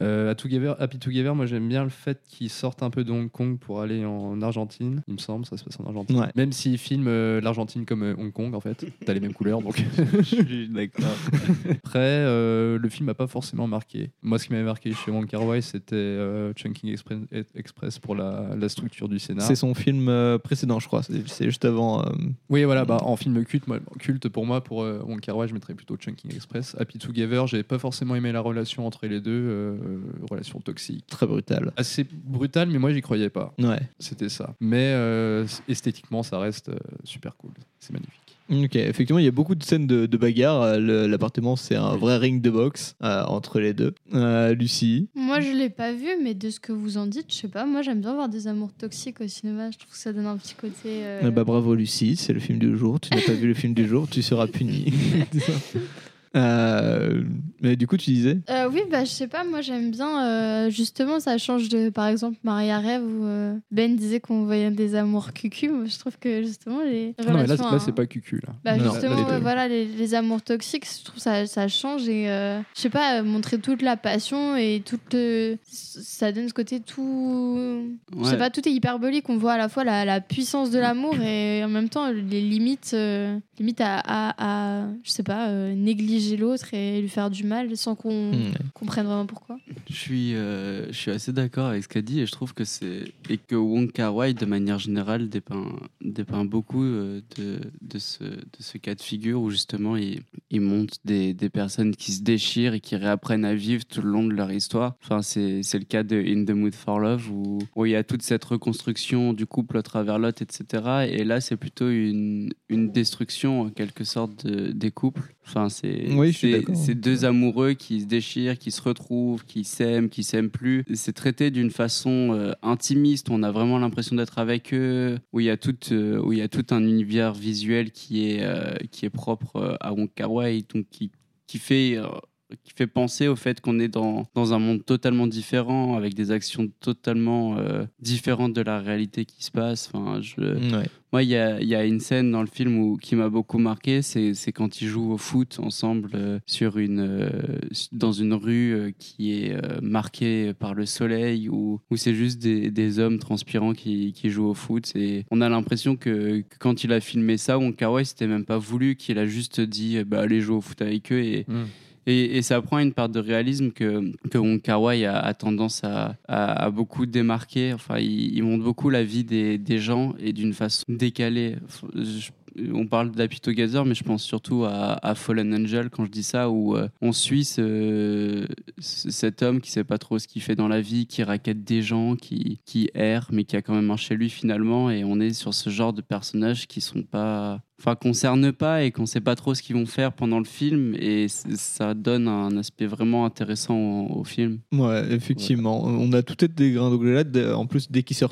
Euh, à Together, Happy Together, moi j'aime bien le fait qu'ils sortent un peu de Hong Kong pour aller en Argentine. Il me semble, ça se passe en Argentine. Ouais. Même s'ils filment euh, l'Argentine comme euh, Hong Kong, en fait, t'as les mêmes couleurs, donc. Je suis d'accord. Après, euh, le film m'a pas forcément marqué. Moi, ce qui m'avait marqué chez Wong Kar Wai, c'était Chunking Express, Express pour la, la structure du scénar. C'est son film précédent, je crois. C'est juste avant. Oui, voilà, bah, en film culte, moi, culte pour moi, pour Wong Kar Wai, je mettrais plutôt Chunking Express. Happy Together, j'avais pas forcément aimé la relation entre les deux, relation toxique. Très brutal. Assez brutal, mais moi j'y croyais pas. Ouais. C'était ça. Mais euh, esthétiquement, ça reste euh, super cool. C'est magnifique. Ok, effectivement, il y a beaucoup de scènes de, de bagarre. Euh, le- L'appartement, c'est un vrai ring de boxe euh, entre les deux. Euh, Lucie Moi, je l'ai pas vu, mais de ce que vous en dites, je sais pas. Moi, j'aime bien voir des amours toxiques au cinéma. Je trouve que ça donne un petit côté. euh, bah, bravo Lucie, c'est le film du jour. Tu n'as pas vu le film du jour, tu seras puni. Euh, mais du coup, tu disais Euh, oui, bah, je sais pas, moi j'aime bien. euh, justement, ça change de, par exemple, Maria Rêve où euh, Ben disait qu'on voyait des amours cucu. Moi, je trouve que justement, les Non, mais là, relations. c'est- là, hein, c'est pas cucu. Là. Bah, Non, justement, ouais, voilà, les, les amours toxiques, je trouve ça, ça change et euh, je sais pas, montrer toute la passion et toute. le- ça donne ce côté tout. Je sais pas, tout est hyperbolique. On voit à la fois la, la puissance de l'amour et en même temps les limites, limites à, à, à, je sais pas, euh, négliger l'autre et lui faire du mal sans qu'on Mm. comprenne vraiment pourquoi. Je suis, euh, je suis assez d'accord avec ce qu'a dit et je trouve que c'est et que Wong Kar Wai de manière générale dépeint, dépeint beaucoup euh, de, de, ce, de ce cas de figure où justement il, il montre des, des personnes qui se déchirent et qui réapprennent à vivre tout le long de leur histoire. Enfin, c'est, c'est le cas de In the Mood for Love où, où il y a toute cette reconstruction du couple à travers l'autre, etc. Et là, c'est plutôt une, une destruction en quelque sorte de- des couples. Enfin, c'est, Oui, c'est- deux amoureux qui se déchirent, qui se retrouvent, qui s'aiment, qui s'aiment plus. C'est traité d'une façon euh, intimiste. On a vraiment l'impression d'être avec eux. Où il y a tout, euh, où il y a tout un univers visuel qui est euh, qui est propre à Wong Kar Wai, donc qui qui fait qui fait penser au fait qu'on est dans, dans un monde totalement différent, avec des actions totalement euh, différentes de la réalité qui se passe. Enfin, je, Ouais. moi, il y a, y a une scène dans le film où, qui m'a beaucoup marqué, c'est quand ils jouent au foot ensemble euh, sur une, euh, dans une rue qui est marquée par le soleil, où, où c'est juste des, des hommes transpirants qui, qui jouent au foot. Et on a l'impression que, que quand il a filmé ça, Wong Kar Wai, c'était même pas voulu, qu'il a juste dit bah, allez jouer au foot avec eux. Et, et, ça prend une part de réalisme que, que Wong Kar Wai a, tendance à, beaucoup démarquer. Enfin, il, il montre beaucoup la vie des, gens et d'une façon décalée. On parle d'Happy Together, mais je pense surtout à, à Fallen Angel quand je dis ça, où euh, on suit ce- ce- cet homme qui sait pas trop ce qu'il fait dans la vie, qui raquette des gens, qui, qui erre, mais qui a quand même un chez lui finalement. Et on est sur ce genre de personnages qui sont pas enfin concerne pas et qu'on sait pas trop ce qu'ils vont faire pendant le film et ça donne un aspect vraiment intéressant au, au film. Ouais, effectivement. On a tout être des grains de En plus, dès qu'ils se,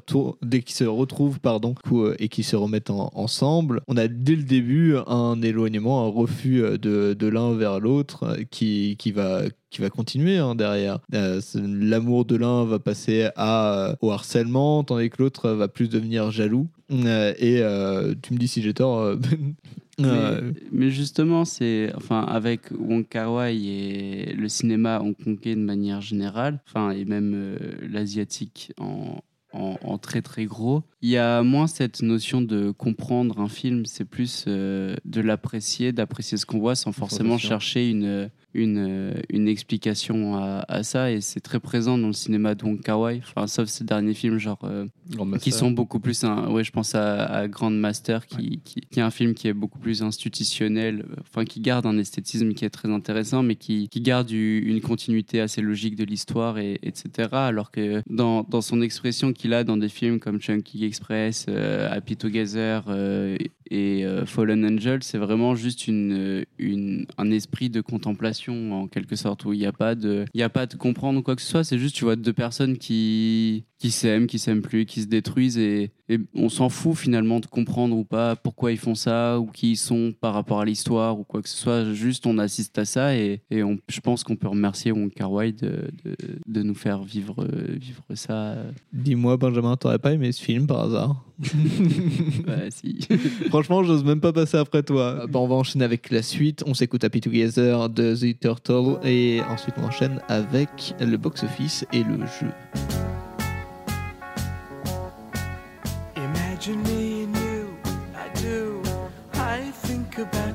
dès qu'ils se retrouvent pardon, coup, euh, et qu'ils se remettent en- ensemble, on a dès le début un éloignement, un refus euh, de, de l'un vers l'autre euh, qui, qui, va, qui va continuer hein, derrière. Euh, L'amour de l'un va passer à, euh, au harcèlement, tandis que l'autre va plus devenir jaloux. Euh, et tu me dis si j'ai tort. Mais, mais justement, c'est enfin avec Wong Kar Wai et le cinéma hongkongais de manière générale, enfin et même l'asiatique en, en, en très très gros, il y a moins cette notion de comprendre un film, c'est plus euh, de l'apprécier, d'apprécier ce qu'on voit sans forcément chercher une une, une explication à, à ça et c'est très présent dans le cinéma de Wong Kar Wai, enfin sauf ces derniers films genre euh, qui sont beaucoup plus un, ouais je pense à, à Grand Master qui, qui, qui est un film qui est beaucoup plus institutionnel euh, enfin qui garde un esthétisme qui est très intéressant mais qui, qui garde une continuité assez logique de l'histoire et etc alors que dans, dans son expression qu'il a dans des films comme Chunky Express euh, Happy Together euh, et euh, Fallen Angel c'est vraiment juste une, une un esprit de contemplation en quelque sorte où il n'y a pas de y a pas de comprendre quoi que ce soit. C'est juste tu vois deux personnes qui qui s'aiment qui s'aiment plus qui se détruisent et, et on s'en fout finalement de comprendre ou pas pourquoi ils font ça ou qui ils sont par rapport à l'histoire ou quoi que ce soit juste on assiste à ça et, et on, je pense qu'on peut remercier Wong Kar Wai de, de, de nous faire vivre euh, vivre ça euh. Dis-moi, Benjamin, t'aurais pas aimé ce film par hasard? Ouais, si. Franchement, j'ose même pas passer après toi. Bah, on va enchaîner avec la suite. On s'écoute Happy Together de The Turtle et ensuite on enchaîne avec le box-office et le jeu.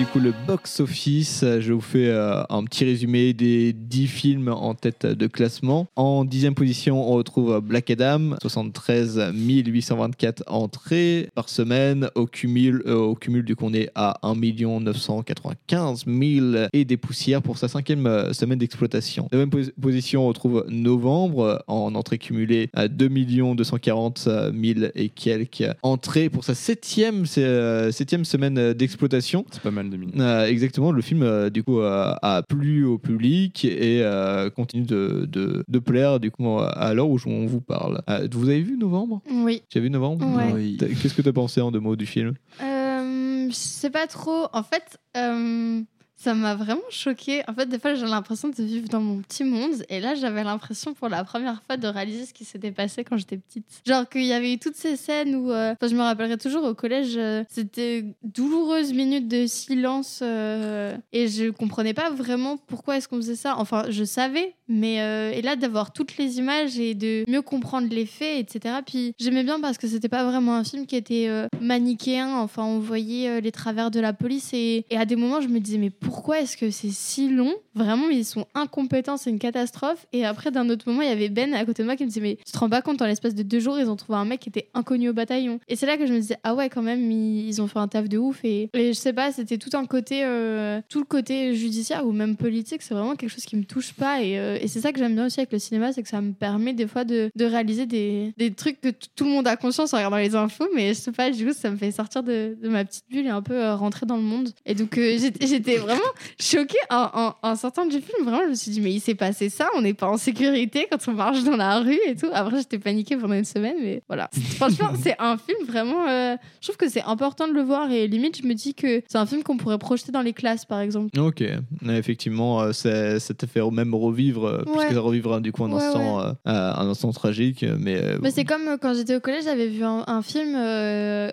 Du coup le box-office. Je vous fais euh, un petit résumé des 10 films en tête de classement. En dixième position, on retrouve Black Adam, 73 824 entrées par semaine. Au cumul, euh, au cumul du coup, on est à 1 995 000 et des poussières pour sa cinquième euh, semaine d'exploitation. Deuxième pos- position, on retrouve Novembre en entrée cumulée à 2 240 000 et quelques entrées pour sa septième, septième semaine d'exploitation. C'est pas mal de. Euh, exactement, le film euh, du coup euh, a plu au public et euh, continue de, de, de plaire du coup à l'heure où on vous parle. Euh, vous avez vu Novembre? Oui. Tu as vu Novembre? Ouais. Oui. Qu'est-ce que tu as pensé en deux mots du film? Euh, je sais pas trop. En fait, euh, ça m'a vraiment choqué. En fait, des fois, j'ai l'impression de vivre dans mon petit monde. Et là, j'avais l'impression pour la première fois de réaliser ce qui s'était passé quand j'étais petite. Genre qu'il y avait eu toutes ces scènes où. euh, Enfin, je me rappellerai toujours au collège, euh, c'était douloureuses minutes de silence. euh, et je comprenais pas vraiment pourquoi est-ce qu'on faisait ça. Enfin, je savais, mais. et là, d'avoir toutes les images et de mieux comprendre les faits, etc. Puis j'aimais bien parce que c'était pas vraiment un film qui était manichéen. Enfin, on voyait les travers de la police et, et à des moments, je me disais, mais pourquoi est-ce que c'est si long? Vraiment, ils sont incompétents, c'est une catastrophe. Et après, d'un autre moment, il y avait Ben à côté de moi qui me disait, mais tu te rends pas compte, dans l'espace de deux jours, ils ont trouvé un mec qui était inconnu au bataillon. Et c'est là que je me disais, ah ouais, quand même, ils, ont fait un taf de ouf. Et, je sais pas, c'était tout un côté, euh, tout le côté judiciaire ou même politique, c'est vraiment quelque chose qui me touche pas. Et, euh, et c'est ça que j'aime bien aussi avec le cinéma, c'est que ça me permet des fois de, de réaliser des, des trucs que tout le monde a conscience en regardant les infos, mais je sais pas, du coup, ça me fait sortir de, ma petite bulle et un peu euh, rentrer dans le monde. Et donc, j'étais j'étais vraiment choquée en, en, en sortant du film. Vraiment, je me suis dit, mais il s'est passé ça, on n'est pas en sécurité quand on marche dans la rue et tout. Après, j'étais paniquée pendant une semaine, mais voilà. Franchement, c'est un film vraiment. euh, je trouve que c'est important de le voir et limite, je me dis que c'est un film qu'on pourrait projeter dans les classes, par exemple. Ok, effectivement, euh, ça te fait même revivre, euh, Ouais. puisque ça revivre du coup un Ouais, instant, euh, un instant tragique, mais Mais c'est comme quand j'étais au collège, j'avais vu un, un film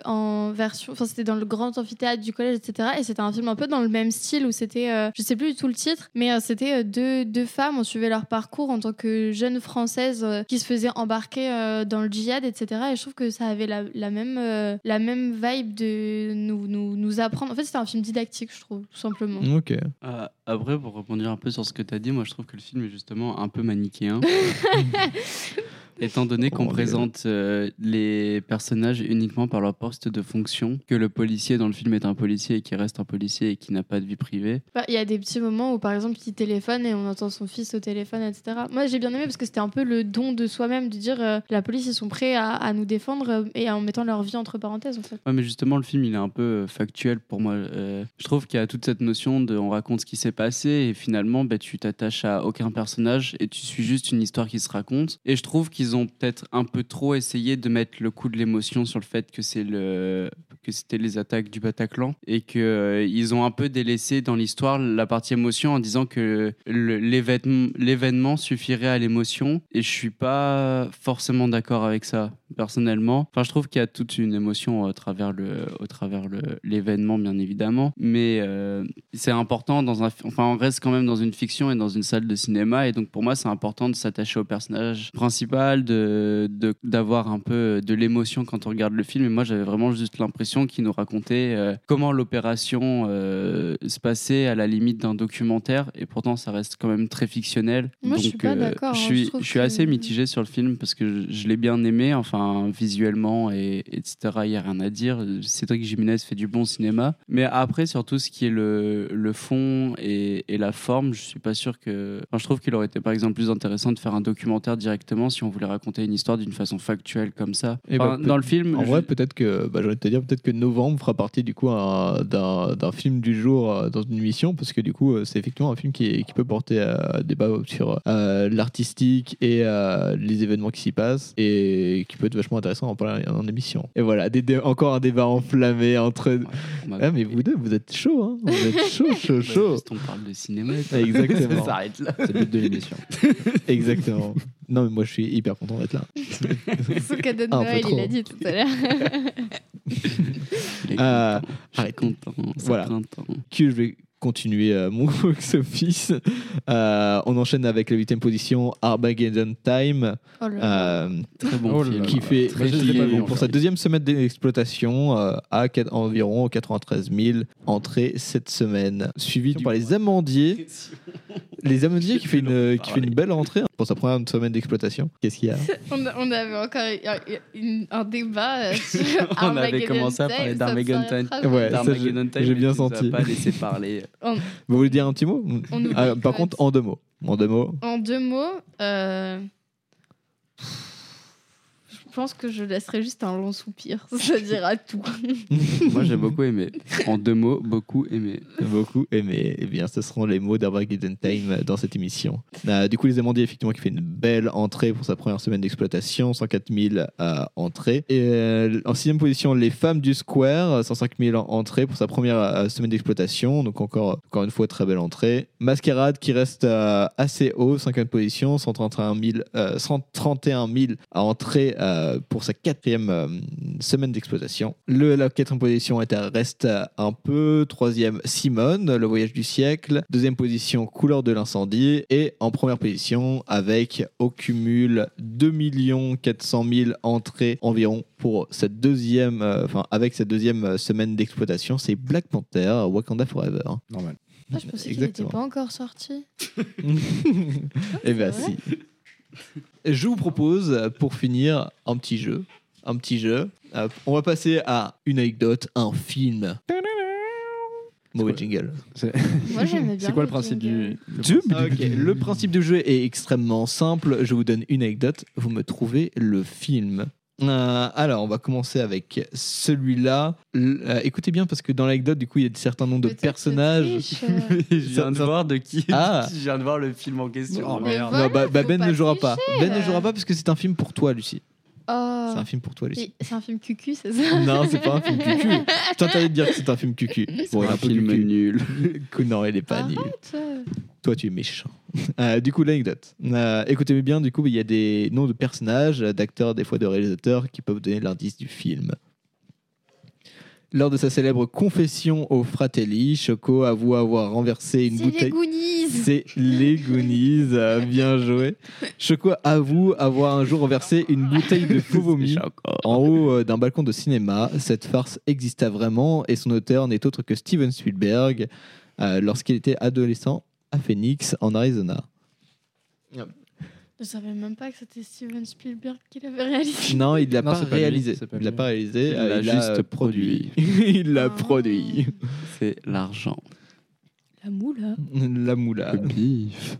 en version. Enfin, c'était dans le grand amphithéâtre du collège, etc. Et c'était un film un peu dans le même style où c'était. euh, je sais plus du tout le titre, mais euh, c'était euh, deux, deux femmes. On suivait leur parcours en tant que jeunes françaises euh, qui se faisaient embarquer euh, dans le djihad, etc. Et je trouve que ça avait la, la même, euh, la même vibe de nous, nous, nous apprendre. En fait, c'était un film didactique, je trouve, tout simplement. Ok. Euh, après, pour rebondir un peu sur ce que tu as dit, moi je trouve que le film est justement un peu manichéen. Étant donné qu'on Oh, présente euh, les personnages uniquement par leur poste de fonction, que le policier dans le film est un policier et qui reste un policier et qui n'a pas de vie privée. Bah, Il y a des petits moments où, par exemple, il téléphone et on entend son fils au téléphone, etc. Moi, j'ai bien aimé parce que c'était un peu le don de soi-même de dire euh, la police, ils sont prêts à, à nous défendre euh, et en mettant leur vie entre parenthèses, en fait. Ouais, mais justement, le film, il est un peu euh, factuel pour moi. Euh, je trouve qu'il y a toute cette notion de on raconte ce qui s'est passé et finalement, bah, tu t'attaches à aucun personnage et tu suis juste une histoire qui se raconte. Et je trouve qu'ils ont peut-être un peu trop essayé de mettre le coup de l'émotion sur le fait que c'est le que c'était les attaques du Bataclan et que euh, ils ont un peu délaissé dans l'histoire la partie émotion en disant que l'événement suffirait à l'émotion et je suis pas forcément d'accord avec ça personnellement. Enfin, je trouve qu'il y a toute une émotion au travers le au travers le l'événement bien évidemment, mais euh, c'est important dans un enfin on reste quand même dans une fiction et dans une salle de cinéma et donc pour moi c'est important de s'attacher au personnage principal de de- d'avoir un peu de l'émotion quand on regarde le film et moi j'avais vraiment juste l'impression qu'il nous racontait euh, comment l'opération euh, se passait à la limite d'un documentaire et pourtant ça reste quand même très fictionnel. Moi, je suis pas d'accord, Je hein. suis Je suis assez mitigé sur le film parce que je, je l'ai bien aimé, enfin visuellement et etc. Il y a rien à dire. Cédric Jiménez fait du bon cinéma, mais après sur tout ce qui est le, le fond et, et la forme, je suis pas sûr que. Enfin, je trouve qu'il aurait été par exemple plus intéressant de faire un documentaire directement si on voulait raconter une histoire d'une façon factuelle comme ça. Et Enfin, bah, dans le film, En je- vrai, peut-être que, bah, de te dire, peut-être que novembre fera partie du coup un- d'un film du jour euh, dans une émission, parce que du coup, euh, c'est effectivement un film qui, qui peut porter à débat sur euh, l'artistique et euh, les événements qui s'y passent, et qui peut être vachement intéressant en parler en émission. Et voilà, des dé- encore un débat enflammé entre. Ah, mais vous deux, vous êtes chaud, hein Vous êtes chaud, chaud, chaud. Juste, on parle de cinéma. Exactement. Ça s'arrête là. C'est le but de l'émission. Exactement. Non, mais moi, je suis hyper content d'être là. Son cadeau de Ah, un peu Noël, trop. il a dit tout à l'heure. Euh, arrête. content, c'est Voilà. printemps. Que je vais continuer euh, mon box-office. Euh, on enchaîne avec la huitième position, Armageddon Time. Oh euh, Très bon Oh film. qui fait Très qui, pas vu pour sa deuxième semaine d'exploitation euh, à environ 93 000 entrées cette semaine, suivi par les Amandiers. Les Amandiers qui fait une qui fait une belle entrée hein, pour sa première semaine d'exploitation. Qu'est-ce qu'il y a On, avait encore un, une- un débat sur On avait commencé à parler d'Armageddon Time. Ouais, j'ai- Time, j'ai mais bien senti. pas laissé parler. En, Vous voulez dire un petit mot? On Ah, Par contre, en deux mots. En deux mots. en deux mots, euh, pense que je laisserai juste un long soupir. Ça dira tout. Moi, j'ai beaucoup aimé. En deux mots, beaucoup aimé. Beaucoup aimé. Eh bien, ce seront les mots d'Armageddon Time dans cette émission. Euh, du coup, les Amandiers, effectivement, qui fait une belle entrée pour sa première semaine d'exploitation, 104 000 euh, entrées. Et euh, en sixième position, les Femmes du Square, 105 000 en- entrées pour sa première euh, semaine d'exploitation. Donc encore, encore une fois, très belle entrée. Masquerade qui reste euh, assez haut, cinquième position, 131 000, euh, 131 000 à entrée euh, pour sa quatrième euh, semaine d'exploitation. Le, la quatrième position est à- reste un peu. Troisième, Simone, le voyage du siècle. Deuxième position, Couleur de l'incendie. Et en première position, avec au cumul 2 400 000 entrées environ pour cette deuxième, euh, enfin avec cette deuxième semaine d'exploitation, c'est Black Panther, Wakanda Forever. Normal. Ah, je pensais qu'il n'était Exactement. pas encore sorti. Eh bien, si. Je vous propose, pour finir, un petit jeu. Un petit jeu. Euh, on va passer à une anecdote, un film. Mauvais jingle. Moi, j'aimais bien. C'est quoi le le principe jingle. du. Ok, le principe du jeu est extrêmement simple. Je vous donne une anecdote, vous me trouvez le film. Euh, alors, on va commencer avec celui-là. Euh, écoutez bien, parce que dans l'anecdote, du coup, il y a certains noms de personnages. Je viens de voir de qui. Ah. Je viens de voir le film en question. Oh, merde. voilà, Non, bah, bah, Ben ne jouera pas. Ben ne jouera pas parce que c'est un film pour toi, Lucie. Oh. C'est un film pour toi, Lucie. C'est un film cucu, c'est ça Non, c'est pas un film cucu. Je t'interdis de dire que c'est un film cucu. Bon, un film cucu. nul. Non, il est pas nul. Arrête, euh. Toi, tu es méchant. Euh, du coup, l'anecdote. Euh, écoutez bien, du coup, il y a des noms de personnages, d'acteurs, des fois de réalisateurs, qui peuvent donner l'indice du film. Lors de sa célèbre confession au Fratelli, Choco avoue avoir renversé une C'est les bouteille. Goonies C'est les Goonies, euh, bien joué. Choco avoue avoir un jour renversé une bouteille de faux vomi en haut euh, d'un balcon de cinéma. Cette farce exista vraiment et son auteur n'est autre que Steven Spielberg euh, lorsqu'il était adolescent à Phoenix, en Arizona. Je savais même pas que c'était Steven Spielberg qui l'avait réalisé. Non, il l'a Non, pas réalisé. pas il l'a pas réalisé. Il euh, l'a juste euh, produit. il l'a Ah. produit. C'est l'argent. La moula. La moula. Le bif.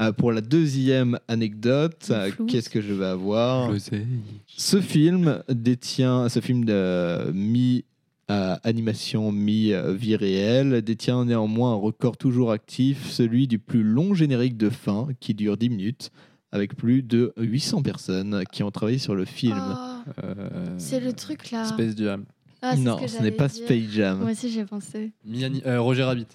Euh, pour la deuxième anecdote, euh, qu'est-ce que je vais avoir? L'oseille. Ce film détient, ce film de mi euh, animation mi euh, vie réelle détient néanmoins un record toujours actif, celui du plus long générique de fin qui dure 10 minutes, avec plus de 800 personnes qui ont travaillé sur le film. Oh, Euh, c'est le truc là. Space Jam. Ah, non, ce n'est pas dire. Space Jam. Moi aussi, j'ai pensé. Miani- euh, Roger Rabbit.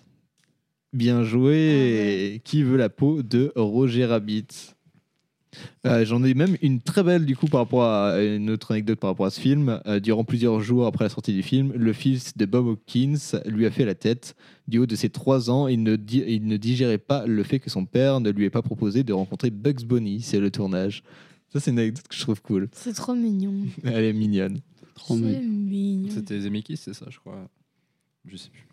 Bien joué. Qui veut la peau de Roger Rabbit? Euh, J'en ai même une très belle du coup par rapport à une autre anecdote par rapport à ce film. Euh, durant plusieurs jours après la sortie du film, le fils de Bob Hopkins lui a fait la tête. Du haut de ses trois ans, il ne, di- il ne digérait pas le fait que son père ne lui ait pas proposé de rencontrer Bugs Bunny. C'est le tournage. Ça, c'est une anecdote que je trouve cool. C'est trop mignon. Elle est mignonne. Trop C'est mignon. mignon. C'était Zemeckis, c'est ça, je crois. Je sais plus.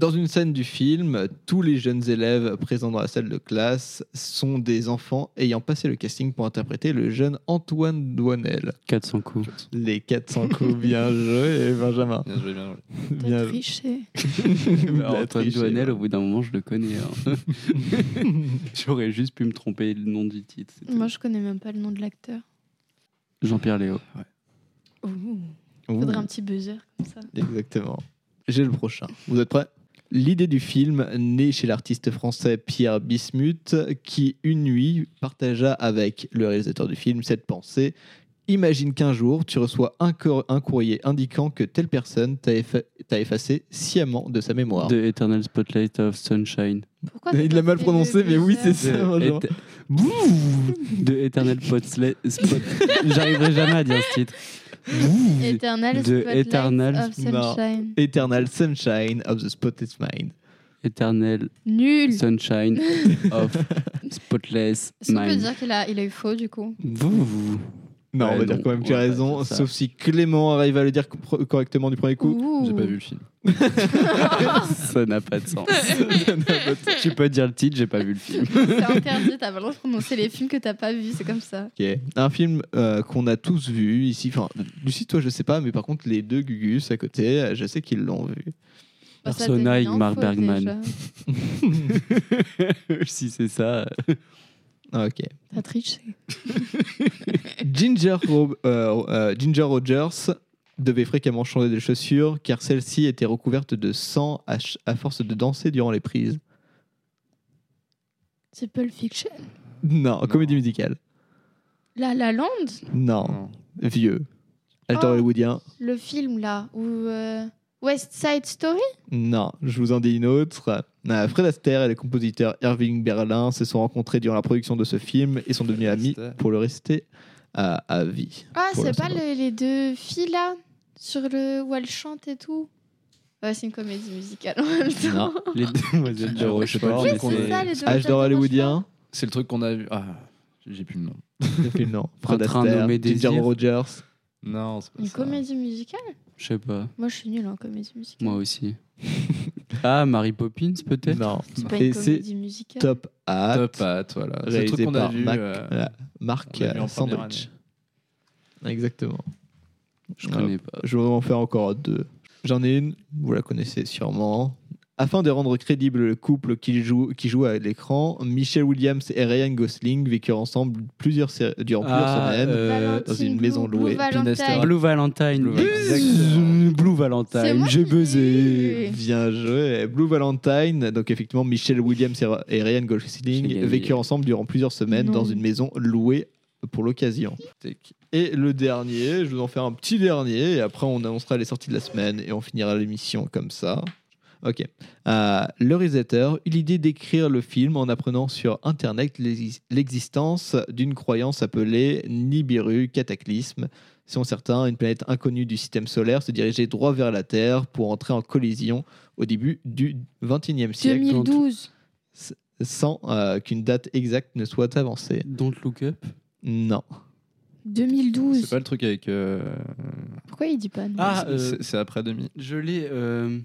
Dans une scène du film, tous les jeunes élèves présents dans la salle de classe sont des enfants ayant passé le casting pour interpréter le jeune Antoine Douanel. 400 coups. Les 400 coups, bien joué, Benjamin. Bien joué, bien joué. T'as Bien triché. Il a Antoine triché, Douanel, ouais. au bout d'un moment, je le connais. hein. J'aurais juste pu me tromper le nom du titre. Moi, je connais même pas le nom de l'acteur. Jean-Pierre Léo. Ouh. Ouh, Faudrait un petit buzzer comme ça. Exactement. J'ai le prochain. Vous êtes prêts? L'idée du film naît chez l'artiste français Pierre Bismuth, qui, une nuit, partagea avec le réalisateur du film cette pensée. Imagine qu'un jour, tu reçois un, cor- un courrier indiquant que telle personne t'a effa- t'a effacé sciemment de sa mémoire. The Eternal Spotlight of Sunshine. Pourquoi Il l'a mal prononcé, mais oui, c'est ça. Ete- The Eternal Spotlight. Spot... J'arriverai jamais à dire ce titre. Eternal Eternal- of Non. Sunshine. Eternal Sunshine of the Spotless Mind. Éternel Nul. Sunshine of Spotless Est-ce qu'on peut Mind. dire qu'il a, il a eu faux du coup? Vous, vous. Non, on va dire quand même que tu as pas raison, sauf si Clément arrive à le dire co- correctement du premier coup. J'ai pas vu le film. Ça n'a pas de sens. tu peux dire le titre, j'ai pas vu le film. C'est interdit, t'as pas le droit de prononcer les films que t'as pas vus, c'est comme ça. Ok. Un film euh, qu'on a tous vu ici. Enfin, Lucie, toi, je sais pas, mais par contre, les deux Gugus à côté, euh, je sais qu'ils l'ont vu. Bah, Persona en Mark Bergman. si c'est ça. Ah, Ok. T'as triché. Ginger, Ro- euh, euh, Ginger Rogers devait fréquemment changer de chaussures car celle-ci était recouverte de sang à, ch- à force de danser durant les prises. C'est Pulp Fiction. Non, comédie musicale. La La Land? Non, vieux. Oh. hollywoodien. Le film là, où. euh, West Side Story? Non, je vous en dis une autre. Euh, Fred Astaire et le compositeur Irving Berlin se sont rencontrés durant la production de ce film et sont devenus amis pour le rester à, à vie. Ah, c'est pas le- les deux filles là sur le où elles chantent et tout? Ouais, c'est une comédie musicale en même temps. Non. Les demoiselles de je sais pas, Rochefort. le Oui, c'est a- ça, les deux Âge d'or hollywoodien? C'est le truc qu'on a vu. Ah, j'ai plus le nom. Le film, non. Fred Un train Astaire, Ginger. Rogers. Non, c'est pas Une ça. comédie musicale? Je sais pas. Moi, je suis nulle en comédie musicale. Moi aussi. ah, Mary Poppins peut-être Non. C'est pas une c'est comédie musicale. Top Hat. Top Hat, voilà. C'est le Réalisé truc qu'on a par vu. Mac- euh, voilà, Marc euh, première Sandrich. Exactement. Je connais pas. Je vais en faire encore deux. J'en ai une, vous la connaissez sûrement. Afin de rendre crédible le couple qui joue, qui joue à l'écran, Michelle Williams et Ryan Gosling vécurent ensemble plusieurs sé- durant plusieurs Ah, semaines euh, dans une maison Blue louée. Valentine. Blue Valentine. Blue Bzzz, Blue C'est Valentine. moi J'ai qui buzzé. Bien joué. Blue Valentine, donc effectivement, Michelle Williams et Ra- et Ryan J'ai Gosling gagné. vécurent ensemble durant plusieurs semaines Non. dans une maison louée pour l'occasion. Et le dernier, je vous en faire un petit dernier, et après on annoncera les sorties de la semaine et on finira l'émission comme ça. Ok. Euh, le réalisateur eut l'idée d'écrire le film en apprenant sur Internet l'exis- l'existence d'une croyance appelée Nibiru Cataclysme. Selon certains, une planète inconnue du système solaire se dirigeait droit vers la Terre pour entrer en collision au début du XXIe siècle. 2012. S- Sans euh, qu'une date exacte ne soit avancée. Don't look up. Non. 2012. C'est pas le truc avec. euh, Pourquoi il dit pas non Ah, c'est- euh, c'est- c'est après 2000. Je l'ai. Euh...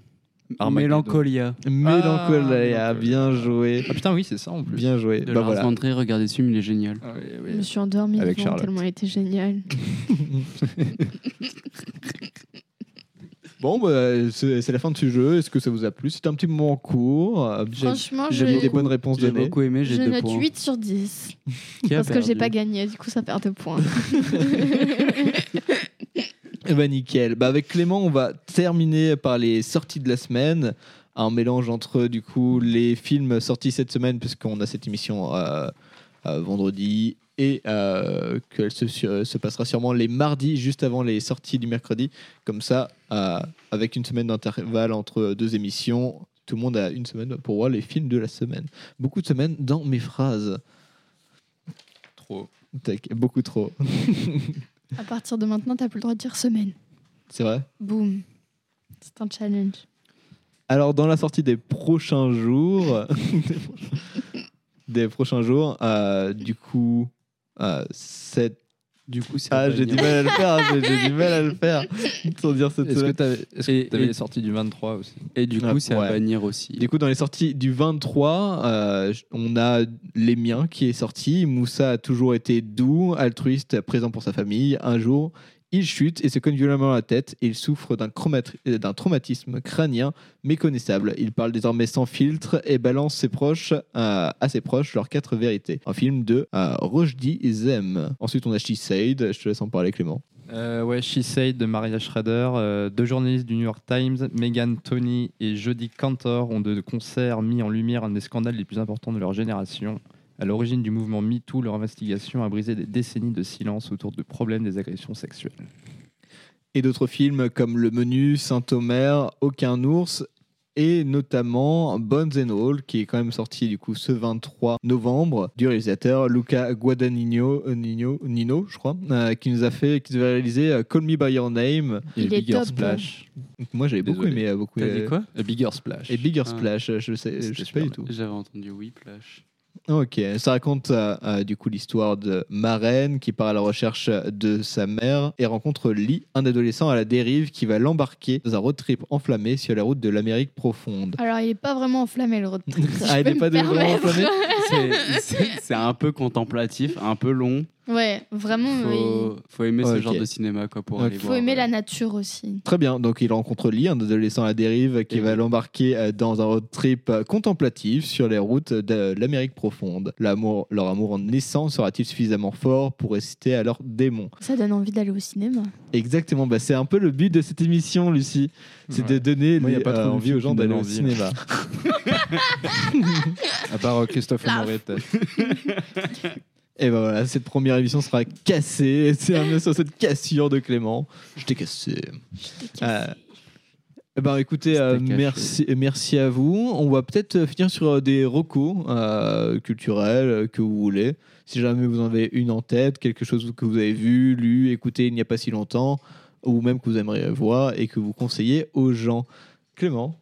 Armageddon. Mélancolia. Mélancolia, Mélancolia. bien joué. Ah putain, oui, c'est ça en plus. Bien joué. De Bah Lars voilà. Trier, regardez ce film, il est génial. Ah oui, oui. Je me suis endormie Avec devant tellement il était génial. Bon, bah, c'est la fin de ce jeu. Est-ce que ça vous a plu? C'était un petit moment court. Franchement, J'ai je- des bonnes réponses J'ai données. beaucoup aimé, j'ai Je deux note points. 8 sur 10. Qui a Parce que j'ai pas gagné, du coup ça perd 2 points. Eh ben nickel. Bah, avec Clément, on va terminer par les sorties de la semaine. Un mélange entre du coup les films sortis cette semaine, puisqu'on a cette émission euh, euh, vendredi, et euh, qu'elle se, se passera sûrement les mardis, juste avant les sorties du mercredi. Comme ça, euh, avec une semaine d'intervalle entre deux émissions, tout le monde a une semaine pour voir les films de la semaine. Beaucoup de semaines dans mes phrases. Trop. Beaucoup trop. à partir de maintenant, t'as plus le droit de dire semaine. C'est vrai Boum. C'est un challenge. Alors, dans la sortie des prochains jours, des prochains jours, euh, du coup, euh, cette. Du coup, c'est. Ah, à j'ai du mal à le faire, j'ai j'ai du mal à le faire. Sans dire cette Est-ce que t'avais et- les sorties du 23 aussi? Et du coup, Ah, c'est à ouais. bannir aussi. Du coup, dans les sorties du 23, euh, on a Les Miens qui est sorti. Moussa a toujours été doux, altruiste, présent pour sa famille. Un jour, il chute et se cogne violemment la tête. Et il souffre euh, d'un traumatisme crânien méconnaissable. Il parle désormais sans filtre et balance ses proches, euh, à ses proches leurs quatre vérités. Un film de euh, Rojdi Zem. Ensuite, on a She Said. Je te laisse en parler, Clément. Euh, ouais, She Said de Maria Schrader. euh, deux journalistes du New York Times, Megan Tony et Jodie Cantor, ont de concert mis en lumière un des scandales les plus importants de leur génération. À l'origine du mouvement MeToo, leur investigation a brisé des décennies de silence autour de problèmes des agressions sexuelles. Et d'autres films comme Le Menu, Saint-Omer, Aucun ours et notamment Bones and All, qui est quand même sorti du coup ce 23 novembre, du réalisateur Luca Guadagnino, euh, Nino, Nino, je crois, euh, qui nous a fait, qui nous a réalisé euh, Call Me by Your Name. Et Bigger top. Splash. Donc, moi j'avais beaucoup aimé, euh, beaucoup. T'as dit quoi? Bigger Splash. Et Bigger Ah. Splash, je sais, je sais pas du tout. J'avais entendu Whiplash. Ok, ça raconte euh, euh, du coup l'histoire de Maren qui part à la recherche de sa mère et rencontre Lee, un adolescent à la dérive qui va l'embarquer dans un road trip enflammé sur la route de l'Amérique profonde. Alors, il est pas vraiment enflammé le road trip. si Ah, il peux est me pas de- vraiment enflammé c'est un peu contemplatif, un peu long. Ouais, vraiment, oui. Faut, faut aimer ce genre de cinéma quoi, pour Ok. aller Il faut voir. aimer euh, la nature aussi. Très bien, donc il rencontre Lee, un adolescent à la dérive qui Et va oui. l'embarquer euh, dans un road trip euh, contemplatif sur les routes de l'Amérique profonde. L'amour, leur amour en naissant sera-t-il suffisamment fort pour résister à leurs démons Ça donne envie d'aller au cinéma. Exactement, bah, c'est un peu le but de cette émission, Lucie. C'est Ouais. de donner Moi, y a les- pas trop euh, envie aux gens d'aller au envie, cinéma. À part euh, Christophe Honoré. Et ben voilà, cette première émission sera cassée. C'est un peu sur cette cassure de Clément. Je t'ai cassé. Euh, eh ben écoutez, euh, merci, merci à vous. On va peut-être finir sur euh, des recos euh, culturels que vous voulez. Si jamais vous en avez une en tête, quelque chose que vous avez vu, lu, écouté il n'y a pas si longtemps, ou même que vous aimeriez voir et que vous conseillez aux gens. Clément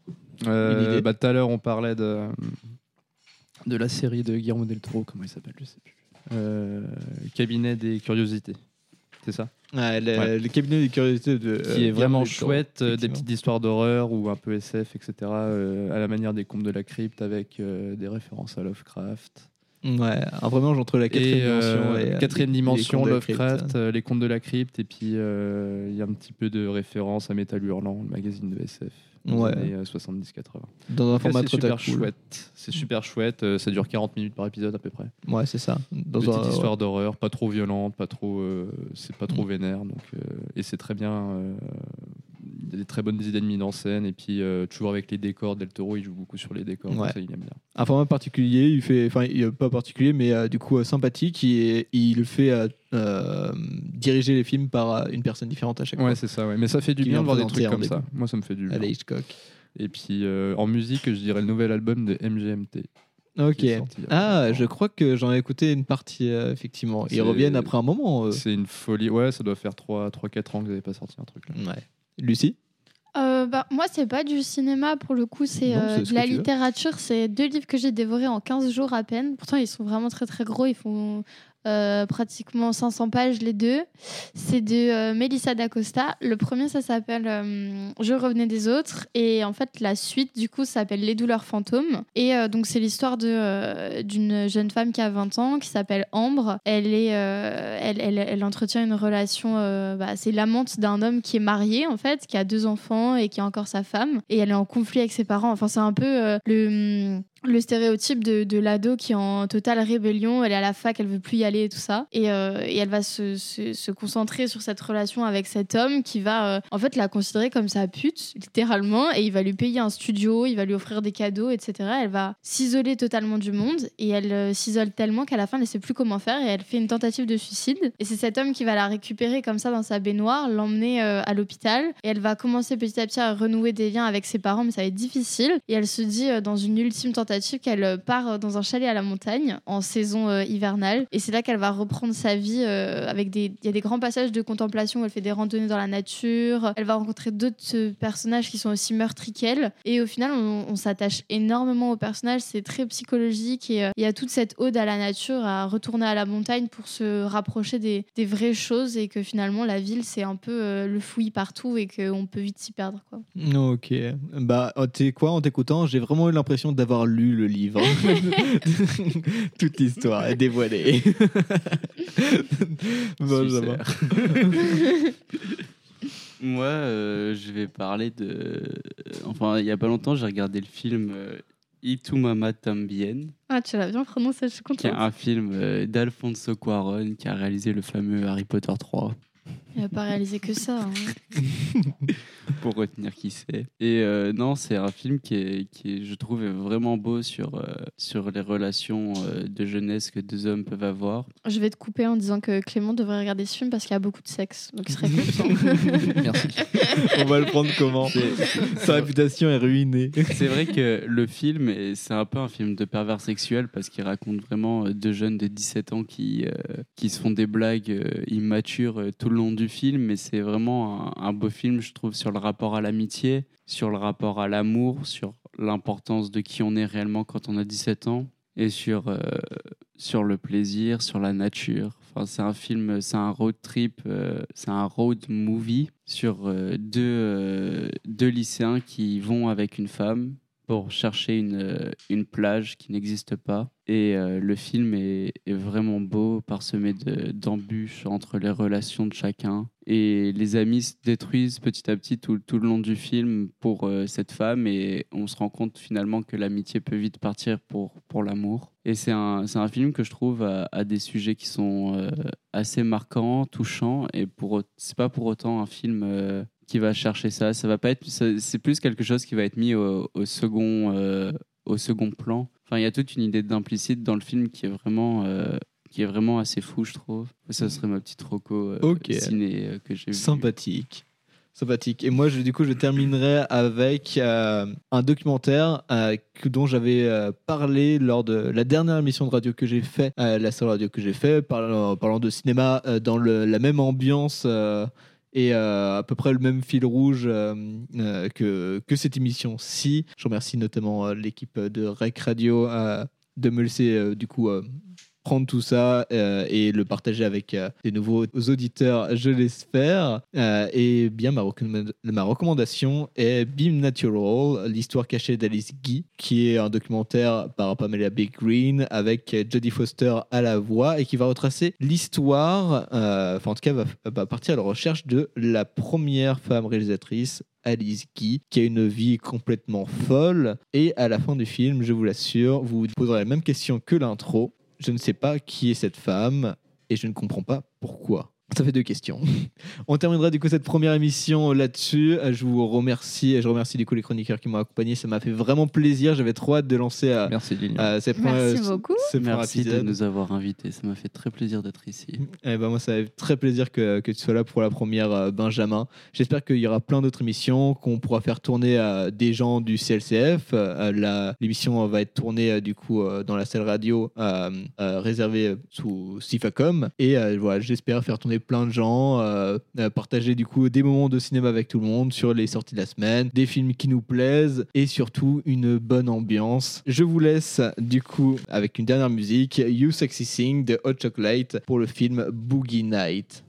Euh, bah, Tout à l'heure, on parlait de, de la série de Guillermo del Toro, comment il s'appelle, je sais plus. Euh, Cabinet des curiosités. C'est ça? Ouais, le, Ouais. le cabinet des curiosités de. Qui euh, est vraiment chouette, euh, des petites histoires d'horreur ou un peu SF, etc. à la manière des contes de la crypte avec des références à Lovecraft. Ouais, un vrai mélange entre la quatrième Et, dimension et. quatrième les- dimension. Lovecraft, les contes de la crypte, et puis euh, il y a un petit peu de référence à Metal Hurlant, le magazine de SF. Ouais. années, euh, 70-80. Dans un format c'est très super cool. chouette. C'est super chouette. euh, ça dure 40 minutes par épisode à peu près. Ouais, c'est ça. Dans Petite un- histoire d'horreur, pas trop violente, pas trop, euh, c'est pas Mm. trop vénère, donc euh, et c'est très bien. Euh, il a des très bonnes idées de mise en scène et puis euh, toujours avec les décors. Del Toro, il joue beaucoup sur les décors. Ouais. Ça, il aime bien. un format particulier, il fait, enfin, il est pas particulier, mais euh, du coup euh, sympathique. Et il fait euh, euh, diriger les films par euh, une personne différente à chaque Ouais, fois. c'est ça. Ouais. Mais ça fait du bien de voir des trucs comme ça. Moi, ça me fait du bien. la Hitchcock. Et puis euh, en musique, je dirais le nouvel album de MGMT. Ok. il Ah, je crois que j'en ai écouté une partie, euh, effectivement. Ils reviennent après un moment. euh. C'est une folie. Ouais, ça doit faire 3-4 ans que vous n'avez pas sorti un truc. Là. Ouais. Lucie Euh, bah, moi, c'est pas du cinéma pour le coup, c'est euh, ce de la littérature. C'est deux livres que j'ai dévorés en 15 jours à peine. Pourtant, ils sont vraiment très très gros. Ils font euh, pratiquement 500 pages les deux. C'est de euh, Melissa d'Acosta. Le premier, ça s'appelle euh, Je revenais des autres. Et en fait, la suite, du coup, s'appelle Les douleurs fantômes. Et donc, c'est l'histoire d'une jeune femme qui a 20 ans, qui s'appelle Ambre. Elle, est, elle, elle, entretient une relation, bah, c'est l'amante d'un homme qui est marié, en fait, qui a deux enfants et qui a encore sa femme. Et elle est en conflit avec ses parents. Enfin, c'est un peu le le stéréotype de, l'ado qui est en totale rébellion, elle est à la fac, elle veut plus y aller et tout ça. Et, euh, et elle va se, se- concentrer sur cette relation avec cet homme qui va euh, en fait la considérer comme sa pute, littéralement, et il va lui payer un studio, il va lui offrir des cadeaux, etc. Elle va s'isoler totalement du monde et elle euh, s'isole tellement qu'à la fin elle ne sait plus comment faire et elle fait une tentative de suicide. Et c'est cet homme qui va la récupérer comme ça dans sa baignoire, l'emmener à l'hôpital et elle va commencer petit à petit à renouer des liens avec ses parents, mais ça va être difficile. Et elle se dit dans une ultime tentative qu'elle euh, part euh, dans un chalet à la montagne en saison euh, hivernale. Et c'est là qu'elle va reprendre sa vie avec des. Il y a des grands passages de contemplation où elle fait des randonnées dans la nature. Elle va rencontrer d'autres personnages qui sont aussi meurtris qu'elle. Et au final, on, s'attache énormément aux personnages. C'est très psychologique et il y a toute cette ode à la nature, à retourner à la montagne pour se rapprocher des, vraies choses et que finalement la ville c'est un peu le fouillis partout et qu'on peut vite s'y perdre. Quoi. Ok. Bah, tu quoi, en t'écoutant, j'ai vraiment eu l'impression d'avoir lu le livre. Toute l'histoire est dévoilée. bon, ça va. Moi, euh, je vais parler de. Enfin, il y a pas longtemps, j'ai regardé le film euh, Itu Mama Tambien, Ah, tu l'as bien prononcé, je suis qui est contente. un film euh, d'Alfonso Cuarón qui a réalisé le fameux Harry Potter 3. Il a pas réalisé que ça. hein. pour retenir qui c'est. Et euh, non, c'est un film qui est, qui est, je trouve, est vraiment beau sur, euh, sur les relations euh, de jeunesse que deux hommes peuvent avoir. Je vais te couper en disant que Clément devrait regarder ce film parce qu'il y a beaucoup de sexe. Donc il serait content. Merci. On va le prendre comment? Sa réputation est ruinée. C'est vrai que le film, est- c'est un peu un film de pervers sexuel parce qu'il raconte vraiment deux jeunes de 17 ans qui, euh, qui se font des blagues immatures tout le long du film. Mais c'est vraiment un, beau film, je trouve, sur le rapport à l'amitié, sur le rapport à l'amour, sur l'importance de qui on est réellement quand on a 17 ans et sur, euh, sur le plaisir, sur la nature. Enfin, c'est un film, c'est un road trip, euh, c'est un road movie sur euh, deux, deux lycéens qui vont avec une femme pour chercher une, euh, une plage qui n'existe pas. Et euh, le film est, vraiment beau, parsemé de- d'embûches entre les relations de chacun. Et les amis se détruisent petit à petit tout, tout le long du film pour euh, cette femme. Et on se rend compte finalement que l'amitié peut vite partir pour, pour l'amour. Et c'est un, un film que je trouve a des sujets qui sont assez marquants, touchants. Et c'est pas pour autant un film qui va chercher ça. Ça va pas être, c'est plus quelque chose qui va être mis au, au second, euh, au second plan. Enfin, il y a toute une idée d'implicite dans le film qui est vraiment, euh, qui est vraiment assez fou, je trouve. Ça serait ma petite roco euh, Ok. ciné euh, que j'ai vue. Sympathique. Sympathique. Et moi, je, du coup, je terminerai avec un documentaire dont j'avais parlé lors de la dernière émission de radio que j'ai fait, la seule radio que j'ai fait, parlant, parlant de cinéma dans le- la même ambiance et euh, à peu près le même fil rouge euh, euh, que, que cette émission-ci. Je remercie notamment l'équipe de Rec Radio de me laisser du coup prendre tout ça euh, et le partager avec euh, des nouveaux auditeurs, je l'espère. Euh, et bien, ma, recommand- ma recommandation est Beam Natural, l'histoire cachée d'Alice Guy, qui est un documentaire par Pamela Big Green avec Jodie Foster à la voix et qui va retracer l'histoire, euh, enfin en tout cas va, va partir à la recherche de la première femme réalisatrice Alice Guy, qui a une vie complètement folle. Et à la fin du film, je vous l'assure, vous vous poserez la même question que l'intro. Je ne sais pas qui est cette femme et je ne comprends pas pourquoi. Ça fait deux questions. On terminera du coup cette première émission là-dessus. Euh, Je vous remercie et je remercie du coup les chroniqueurs qui m'ont accompagné. Ça m'a fait vraiment plaisir. J'avais trop hâte de lancer euh, Merci Lilian. euh, cette Merci première- beaucoup. Merci de nous avoir invités. Ça m'a fait très plaisir d'être ici. Eh ben moi, ça fait très plaisir que, que tu sois là pour la première, euh, Benjamin. J'espère qu'il y aura plein d'autres émissions, qu'on pourra faire tourner euh, des gens du CLCF. Euh, L'émission va être tournée euh, du coup euh, dans la salle radio euh, euh, réservée sous Sifacom. Et euh, voilà, j'espère faire tourner plein de gens, euh, euh, partager du coup des moments de cinéma avec tout le monde sur les sorties de la semaine, des films qui nous plaisent et surtout une bonne ambiance. Je vous laisse du coup avec une dernière musique, You Sexy Sing de Hot Chocolate pour le film Boogie Night.